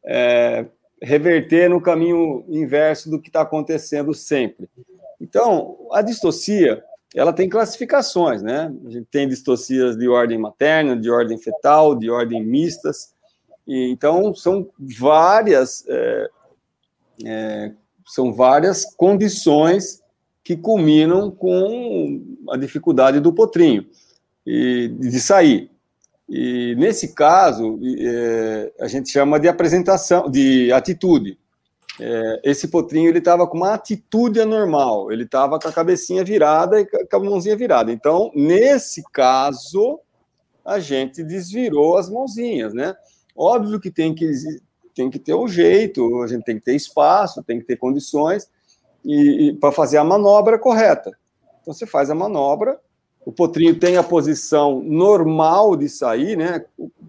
é, reverter no caminho inverso do que está acontecendo sempre. Então, a distocia, ela tem classificações, né? A gente tem distocias de ordem materna, de ordem fetal, de ordem mistas. E, então, são várias é, é, são várias condições que culminam com a dificuldade do potrinho e de sair. E nesse caso, é, a gente chama de apresentação, de atitude. É, esse potrinho ele estava com uma atitude anormal, ele estava com a cabecinha virada e com a mãozinha virada. Então, nesse caso, a gente desvirou as mãozinhas, né? Óbvio que tem que tem que ter um jeito, a gente tem que ter espaço, tem que ter condições e, e para fazer a manobra correta. Então você faz a manobra, o potrinho tem a posição normal de sair, né?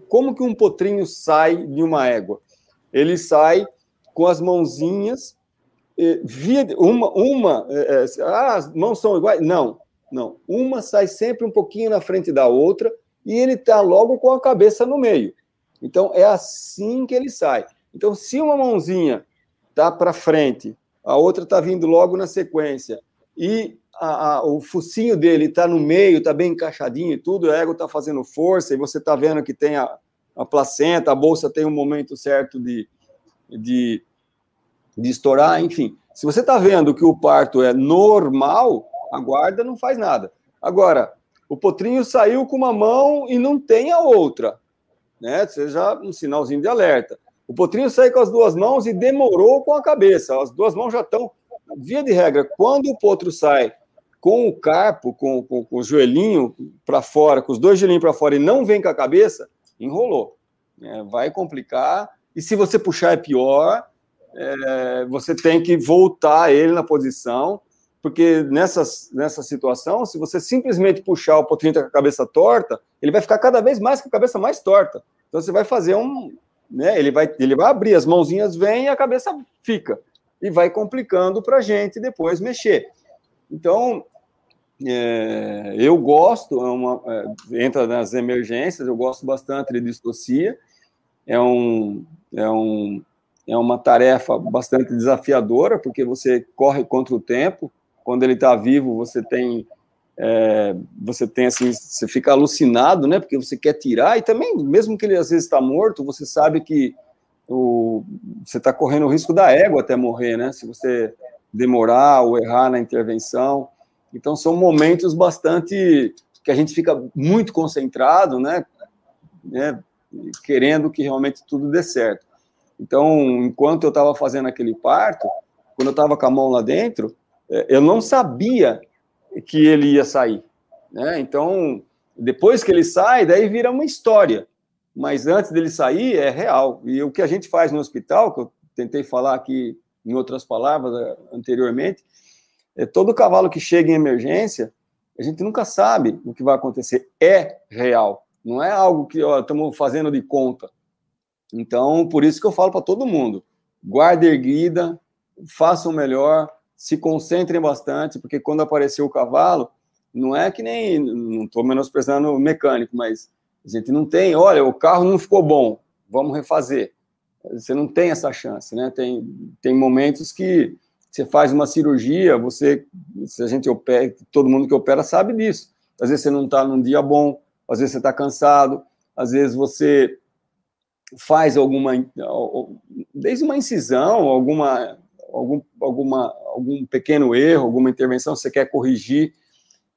Como que um potrinho sai de uma égua? Ele sai com as mãozinhas via uma uma é, ah, as mãos são iguais? Não, não. Uma sai sempre um pouquinho na frente da outra e ele está logo com a cabeça no meio. Então é assim que ele sai. Então, se uma mãozinha está para frente, a outra está vindo logo na sequência, e a, a, o focinho dele está no meio, está bem encaixadinho e tudo, o ego está fazendo força, e você está vendo que tem a, a placenta, a bolsa tem um momento certo de, de, de estourar, enfim. Se você está vendo que o parto é normal, a guarda não faz nada. Agora, o potrinho saiu com uma mão e não tem a outra, né? Seja um sinalzinho de alerta. O Potrinho saiu com as duas mãos e demorou com a cabeça. As duas mãos já estão. Via de regra, quando o potro sai com o carpo, com, com, com o joelhinho para fora, com os dois joelhinhos para fora e não vem com a cabeça, enrolou. É, vai complicar. E se você puxar é pior, é, você tem que voltar ele na posição, porque nessa, nessa situação, se você simplesmente puxar o potrinho com a cabeça torta, ele vai ficar cada vez mais com a cabeça mais torta. Então você vai fazer um, né? Ele vai, ele vai abrir, as mãozinhas vêm e a cabeça fica. E vai complicando para a gente depois mexer. Então, é, eu gosto, é uma, é, entra nas emergências, eu gosto bastante de distocia. É, um, é, um, é uma tarefa bastante desafiadora, porque você corre contra o tempo. Quando ele está vivo, você tem é, você tem assim, você fica alucinado, né? Porque você quer tirar, e também, mesmo que ele às vezes está morto, você sabe que o, você está correndo o risco da égua até morrer, né? Se você demorar ou errar na intervenção. Então, são momentos bastante que a gente fica muito concentrado, né? né? Querendo que realmente tudo dê certo. Então, enquanto eu estava fazendo aquele parto, quando eu estava com a mão lá dentro, é, eu não sabia que ele ia sair. Né? Então, depois que ele sai, daí vira uma história. Mas antes dele sair, é real. E o que a gente faz no hospital, que eu tentei falar aqui em outras palavras eh, anteriormente, é todo cavalo que chega em emergência, a gente nunca sabe o que vai acontecer. É real. Não é algo que estamos fazendo de conta. Então, por isso que eu falo para todo mundo: guarda erguida, façam melhor, se concentrem bastante, porque quando apareceu o cavalo, não é que nem, não estou menosprezando o mecânico, mas a gente não tem, olha, o carro não ficou bom, vamos refazer. Você não tem essa chance, né? Tem, tem momentos que você faz uma cirurgia, você, se a gente opera, todo mundo que opera sabe disso. Às vezes você não está num dia bom, às vezes você está cansado, às vezes você faz alguma, desde uma incisão, alguma algum, alguma, algum pequeno erro, alguma intervenção, você quer corrigir.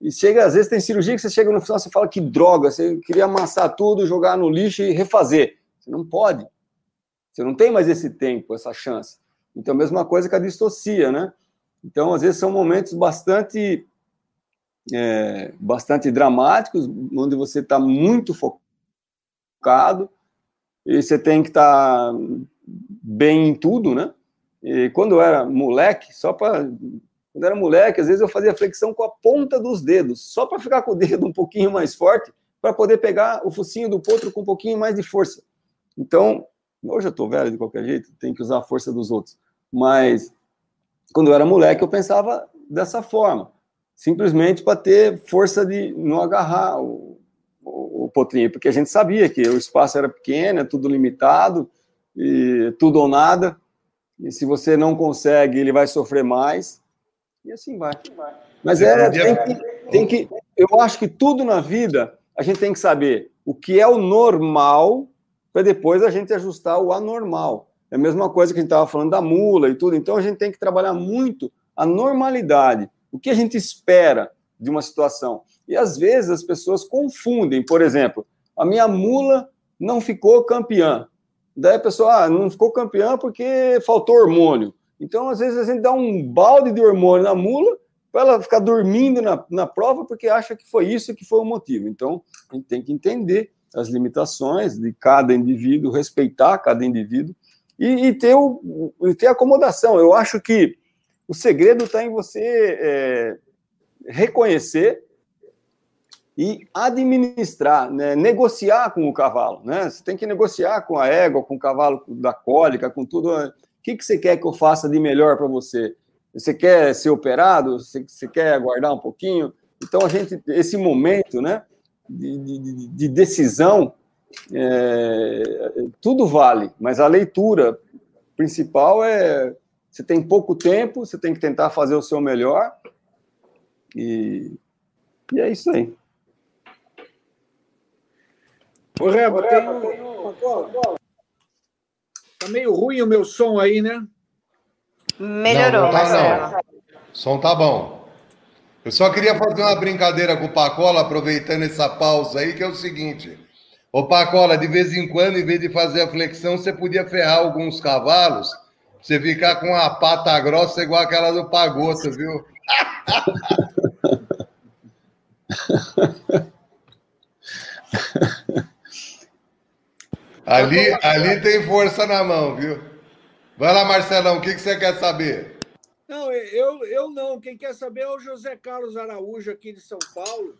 E chega, às vezes tem cirurgia que você chega no final, você fala que droga, você queria amassar tudo, jogar no lixo e refazer. Você não pode. Você não tem mais esse tempo, essa chance. Então, mesma coisa com a distocia, né? Então, às vezes são momentos bastante, é, bastante dramáticos, onde você está muito focado e você tem que estar tá bem em tudo, né? E quando eu era moleque, só para. Quando era moleque, às vezes eu fazia flexão com a ponta dos dedos, só para ficar com o dedo um pouquinho mais forte, para poder pegar o focinho do potro com um pouquinho mais de força. Então, hoje eu estou velho de qualquer jeito, tem que usar a força dos outros. Mas quando eu era moleque, eu pensava dessa forma, simplesmente para ter força de não agarrar o, o, o potrinho, porque a gente sabia que o espaço era pequeno, é tudo limitado, e tudo ou nada. E se você não consegue, ele vai sofrer mais. E assim vai. Mas é, tem que, tem que. Eu acho que tudo na vida a gente tem que saber o que é o normal para depois a gente ajustar o anormal. É a mesma coisa que a gente estava falando da mula e tudo. Então a gente tem que trabalhar muito a normalidade. O que a gente espera de uma situação? E às vezes as pessoas confundem, por exemplo, a minha mula não ficou campeã. Daí a pessoa, ah, não ficou campeã porque faltou hormônio. Então, às vezes, a gente dá um balde de hormônio na mula para ela ficar dormindo na, na prova porque acha que foi isso que foi o motivo. Então, a gente tem que entender as limitações de cada indivíduo, respeitar cada indivíduo e, e ter, o, e ter acomodação. Eu acho que o segredo está em você é, reconhecer e administrar, né, negociar com o cavalo. Né? Você tem que negociar com a égua, com o cavalo da cólica, com tudo. O que, que você quer que eu faça de melhor para você? Você quer ser operado? Você, você quer aguardar um pouquinho? Então, a gente, esse momento né, de, de, de decisão, é, tudo vale, mas a leitura principal é: você tem pouco tempo, você tem que tentar fazer o seu melhor, e, e é isso aí. Ô, Reba, tem um... Tá meio ruim o meu som aí, né? Melhorou, não, não tá, não. O som tá bom. Eu só queria fazer uma brincadeira com o Pacola, aproveitando essa pausa aí, que é o seguinte. Ô Pacola, de vez em quando, em vez de fazer a flexão, você podia ferrar alguns cavalos, você ficar com a pata grossa igual aquela do Pagoto, viu? ali, ali tem força na mão, viu? Vai lá, Marcelão, o que, que você quer saber? Não, eu, eu não. Quem quer saber é o José Carlos Araújo, aqui de São Paulo,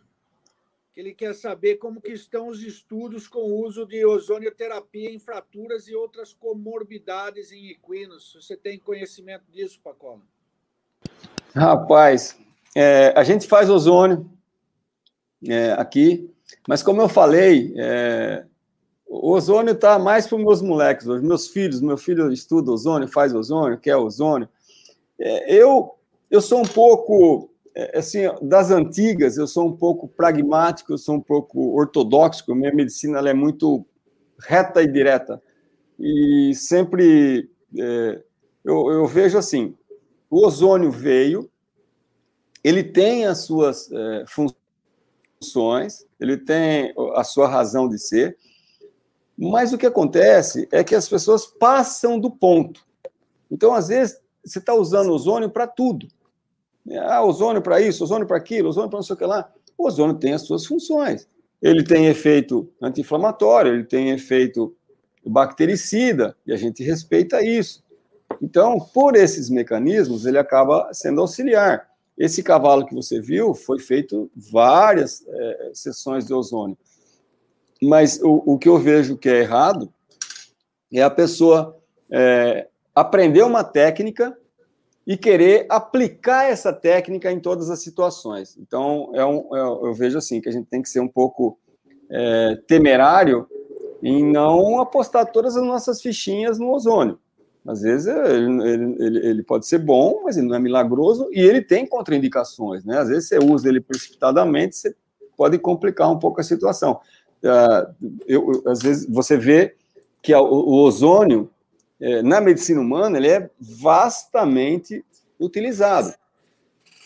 ele quer saber como que estão os estudos com o uso de ozonioterapia em fraturas e outras comorbidades em equinos. Você tem conhecimento disso, Pacola? Rapaz, é, a gente faz ozônio é, aqui, mas como eu falei, é, o ozônio está mais para os meus moleques meus filhos, meu filho estuda ozônio, faz ozônio, quer ozônio. É, eu, eu sou um pouco, assim, das antigas, eu sou um pouco pragmático, eu sou um pouco ortodoxo, minha medicina é muito reta e direta. E sempre é, eu, eu, vejo assim, o ozônio veio, ele tem as suas é, funções, ele tem a sua razão de ser, mas o que acontece é que as pessoas passam do ponto. Então, às vezes, você está usando ozônio para tudo. Ah, ozônio para isso, ozônio para aquilo, ozônio para não sei o que lá. O ozônio tem as suas funções. Ele tem efeito anti-inflamatório, ele tem efeito bactericida, e a gente respeita isso. Então, por esses mecanismos, ele acaba sendo auxiliar. Esse cavalo que você viu foi feito várias é, sessões de ozônio. Mas o, o que eu vejo que é errado é a pessoa é, aprender uma técnica e querer aplicar essa técnica em todas as situações. Então, é um, é, eu vejo assim que a gente tem que ser um pouco é, temerário em não apostar todas as nossas fichinhas no ozônio. Às vezes ele, ele, ele, pode ser bom, mas ele não é milagroso e ele tem contraindicações, né? Às vezes você usa ele precipitadamente, você pode complicar um pouco a situação. Uh, eu, às vezes você vê que o, ozônio é, na medicina humana ele é vastamente utilizado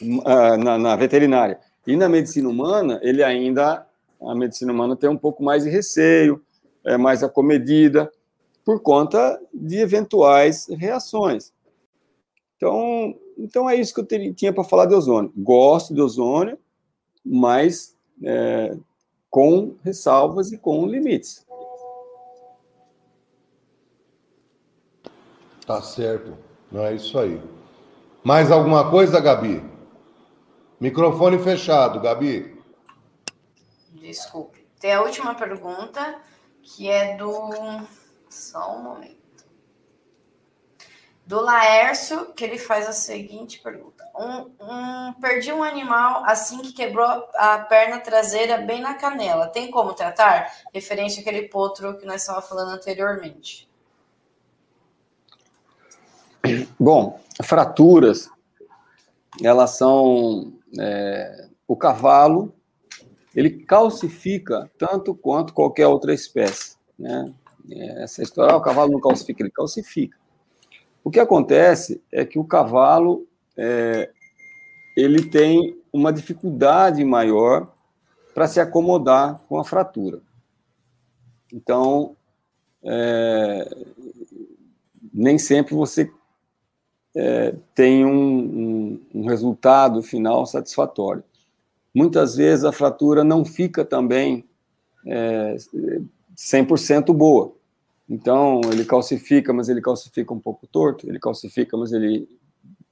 uh, na, na, veterinária e na medicina humana ele ainda a medicina humana tem um pouco mais de receio, é mais acomedida por conta de eventuais reações. Então, então é isso que eu tinha para falar de ozônio. Gosto de ozônio, mas é, com ressalvas e com limites. Tá certo. Não é isso aí. Mais alguma coisa, Gabi? Microfone fechado, Gabi. Desculpe. Tem a última pergunta, que é do. Só um momento do Laércio, que ele faz a seguinte pergunta: um, um, perdi um animal assim que quebrou a perna traseira bem na canela. Tem como tratar? Referente àquele potro que nós estávamos falando anteriormente. Bom, fraturas, elas são. É, o cavalo, ele calcifica tanto quanto qualquer outra espécie. Né? Essa história, ah, o cavalo não calcifica, ele calcifica. O que acontece é que o cavalo, é, ele tem uma dificuldade maior para se acomodar com a fratura. Então, é, nem sempre você é, tem um, um, um, resultado final satisfatório. Muitas vezes a fratura não fica também é, 100% boa. Então, ele calcifica, mas ele calcifica um pouco torto, ele calcifica, mas ele,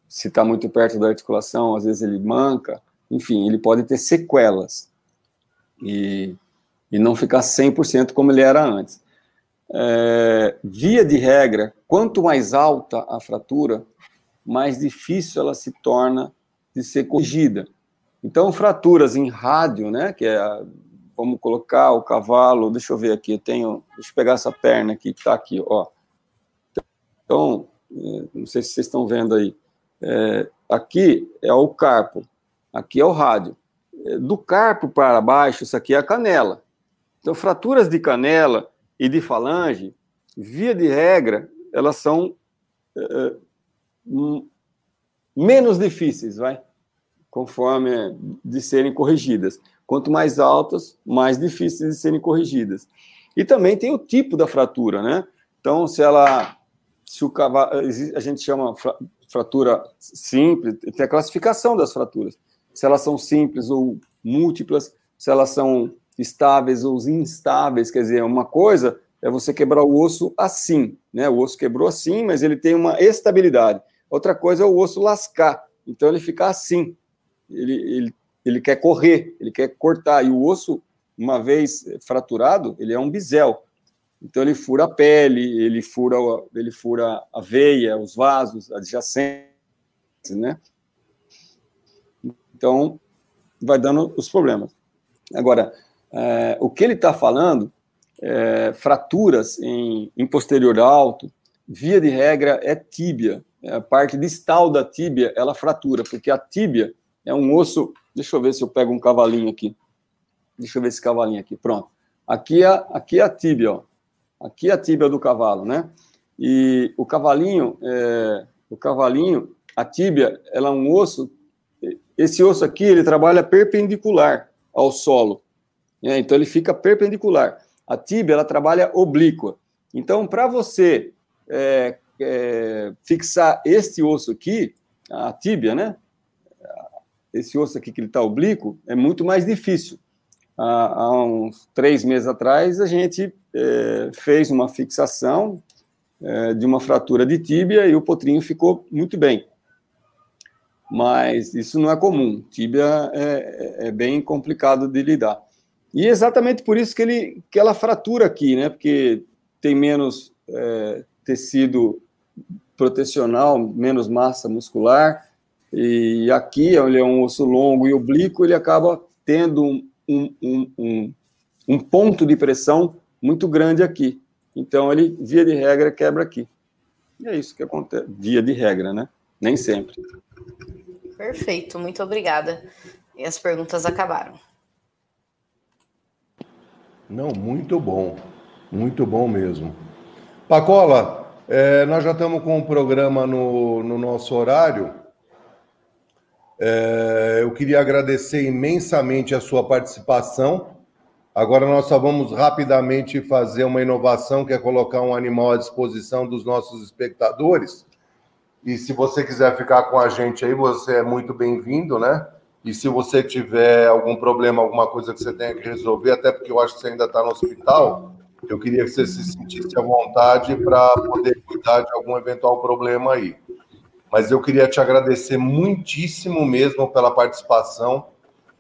se está muito perto da articulação, às vezes ele manca, enfim, ele pode ter sequelas e, e não ficar 100% como ele era antes. É, via de regra, quanto mais alta a fratura, mais difícil ela se torna de ser corrigida. Então, fraturas em rádio, né, que é, vamos colocar o cavalo, deixa eu ver aqui, eu tenho, deixa eu pegar essa perna aqui, que está aqui, ó. Então, é, não sei se vocês estão vendo aí, é, aqui é o carpo, aqui é o rádio. É, do carpo para baixo, isso aqui é a canela. Então, fraturas de canela e de falange, via de regra, elas são é, menos difíceis, vai, conforme de serem corrigidas. Quanto mais altas, mais difíceis de serem corrigidas. E também tem o tipo da fratura, né? Então, se ela, se o cavalo, a gente chama fratura simples, tem a classificação das fraturas. Se elas são simples ou múltiplas, se elas são estáveis ou instáveis, quer dizer, uma coisa é você quebrar o osso assim, né? O osso quebrou assim, mas ele tem uma estabilidade. Outra coisa é o osso lascar. Então ele fica assim. Ele, ele, ele quer correr, ele quer cortar. E o osso, uma vez fraturado, ele é um bisel. Então ele fura a pele, ele fura, ele fura a veia, os vasos adjacentes, né? Então vai dando os problemas. Agora, é, o que ele está falando, é, fraturas em, em posterior alto, via de regra é tíbia, é a parte distal da tíbia, ela fratura, porque a tíbia é um osso. Deixa eu ver se eu pego um cavalinho aqui. Deixa eu ver esse cavalinho aqui. Pronto. Aqui é, aqui é a tíbia, ó. Aqui é a tíbia do cavalo, né? E o cavalinho, é, o cavalinho, a tíbia, ela é um osso. Esse osso aqui, ele trabalha perpendicular ao solo. Né? Então, ele fica perpendicular. A tíbia, ela trabalha oblíqua. Então, para você é, é, fixar este osso aqui, a tíbia, né? Esse osso aqui que ele está oblíquo, é muito mais difícil. Há, há, uns três meses atrás, a gente é, fez uma fixação é, de uma fratura de tíbia e o potrinho ficou muito bem. Mas isso não é comum. Tíbia é, é bem complicado de lidar. E é exatamente por isso que, ele, que ela fratura aqui, né? Porque tem menos é, tecido protecional, menos massa muscular, e aqui, ele é um osso longo e oblíquo, ele acaba tendo um, um, um, um ponto de pressão muito grande aqui. Então, ele, via de regra, quebra aqui. E é isso que acontece, via de regra, né? Nem sempre. Perfeito, muito obrigada. E as perguntas acabaram. Não, muito bom. Muito bom mesmo. Pacola, é, nós já estamos com o um programa no, no nosso horário. É, eu queria agradecer imensamente a sua participação. Agora nós só vamos rapidamente fazer uma inovação, que é colocar um animal à disposição dos nossos espectadores. E se você quiser ficar com a gente aí, você é muito bem-vindo, né? E se você tiver algum problema, alguma coisa que você tenha que resolver, até porque eu acho que você ainda está no hospital, eu queria que você se sentisse à vontade para poder cuidar de algum eventual problema aí. Mas eu queria te agradecer muitíssimo mesmo pela participação,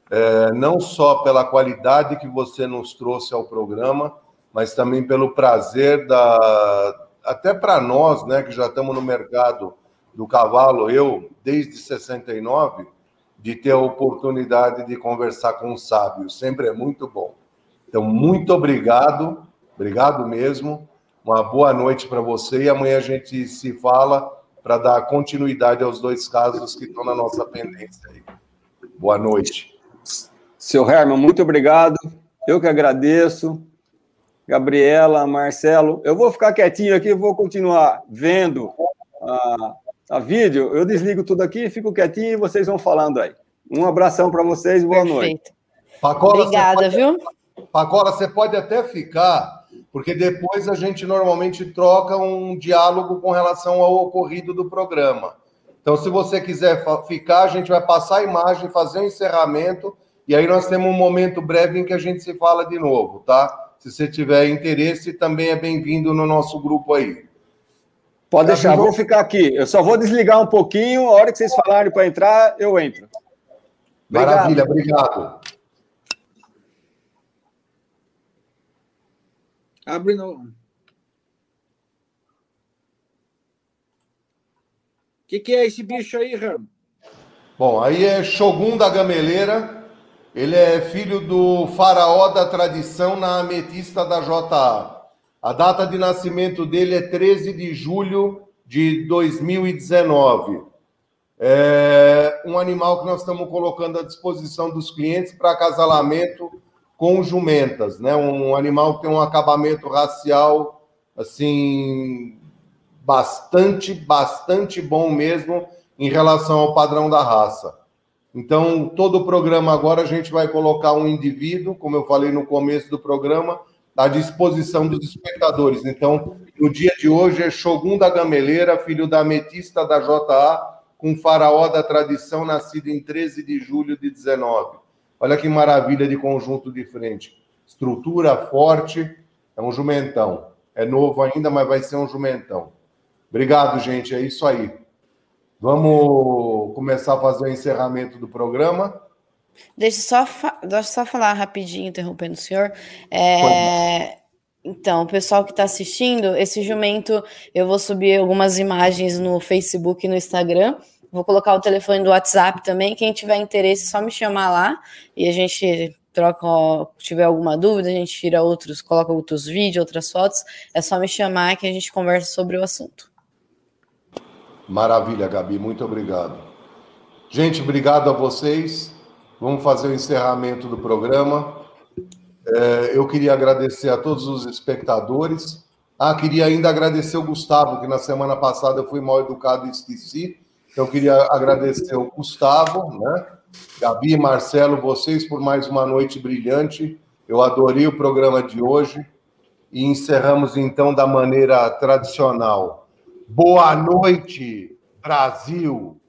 é, não só pela qualidade que você nos trouxe ao programa, mas também pelo prazer da. Até para nós, né, que já estamos no mercado do cavalo, eu, desde 69, de ter a oportunidade de conversar com um sábio. Sempre é muito bom. Então, muito obrigado Obrigado mesmo. Uma boa noite para você e amanhã a gente se fala para dar continuidade aos dois casos que estão na nossa pendência aí. Boa noite. Seu Herman, muito obrigado. Eu que agradeço. Gabriela, Marcelo, eu vou ficar quietinho aqui, vou continuar vendo a, a vídeo, eu desligo tudo aqui, fico quietinho e vocês vão falando aí. Um abração para vocês, boa Perfeito. noite. Pacola, Obrigada, pode... viu? Pacola, você pode até ficar, porque depois a gente normalmente troca um diálogo com relação ao ocorrido do programa. Então, se você quiser ficar, a gente vai passar a imagem, fazer o um encerramento, e aí nós temos um momento breve em que a gente se fala de novo, tá? Se você tiver interesse, também é bem-vindo no nosso grupo aí. Pode deixar, vou ficar aqui. Eu só vou desligar um pouquinho, a hora que vocês falarem para entrar, eu entro. Obrigado. Maravilha, obrigado. Abre no. O que, que é esse bicho aí, Ram? Bom, aí é Shogun da Gameleira. Ele é filho do faraó da tradição na ametista da JA. A data de nascimento dele é 13 de julho de 2019. É um animal que nós estamos colocando à disposição dos clientes para acasalamento com jumentas, né? Um animal que tem um acabamento racial assim bastante, bastante bom mesmo em relação ao padrão da raça. Então, todo o programa agora a gente vai colocar um indivíduo, como eu falei no começo do programa, à disposição dos espectadores. Então, no dia de hoje é Shogun da Gameleira, filho da ametista da JA, com faraó da tradição, nascido em 13 de julho de 19. Olha que maravilha de conjunto de frente. Estrutura forte, é um jumentão. É novo ainda, mas vai ser um jumentão. Obrigado, gente. É isso aí. Vamos começar a fazer o encerramento do programa. Deixa só, deixa só falar rapidinho, interrompendo o senhor. É, então, o pessoal que está assistindo, esse jumento, eu vou subir algumas imagens no Facebook e no Instagram. Vou colocar o telefone do WhatsApp também. Quem tiver interesse, só me chamar lá e a gente troca, tiver alguma dúvida, a gente tira outros, coloca outros vídeos, outras fotos. É só me chamar que a gente conversa sobre o assunto. Maravilha, Gabi, muito obrigado. Gente, obrigado a vocês. Vamos fazer o encerramento do programa. É, eu queria agradecer a todos os espectadores. Ah, queria ainda agradecer o Gustavo, que na semana passada eu fui mal educado e esqueci. Então, eu queria agradecer o Gustavo, né? Gabi, Marcelo, vocês por mais uma noite brilhante. Eu adorei o programa de hoje. E encerramos então da maneira tradicional. Boa noite, Brasil!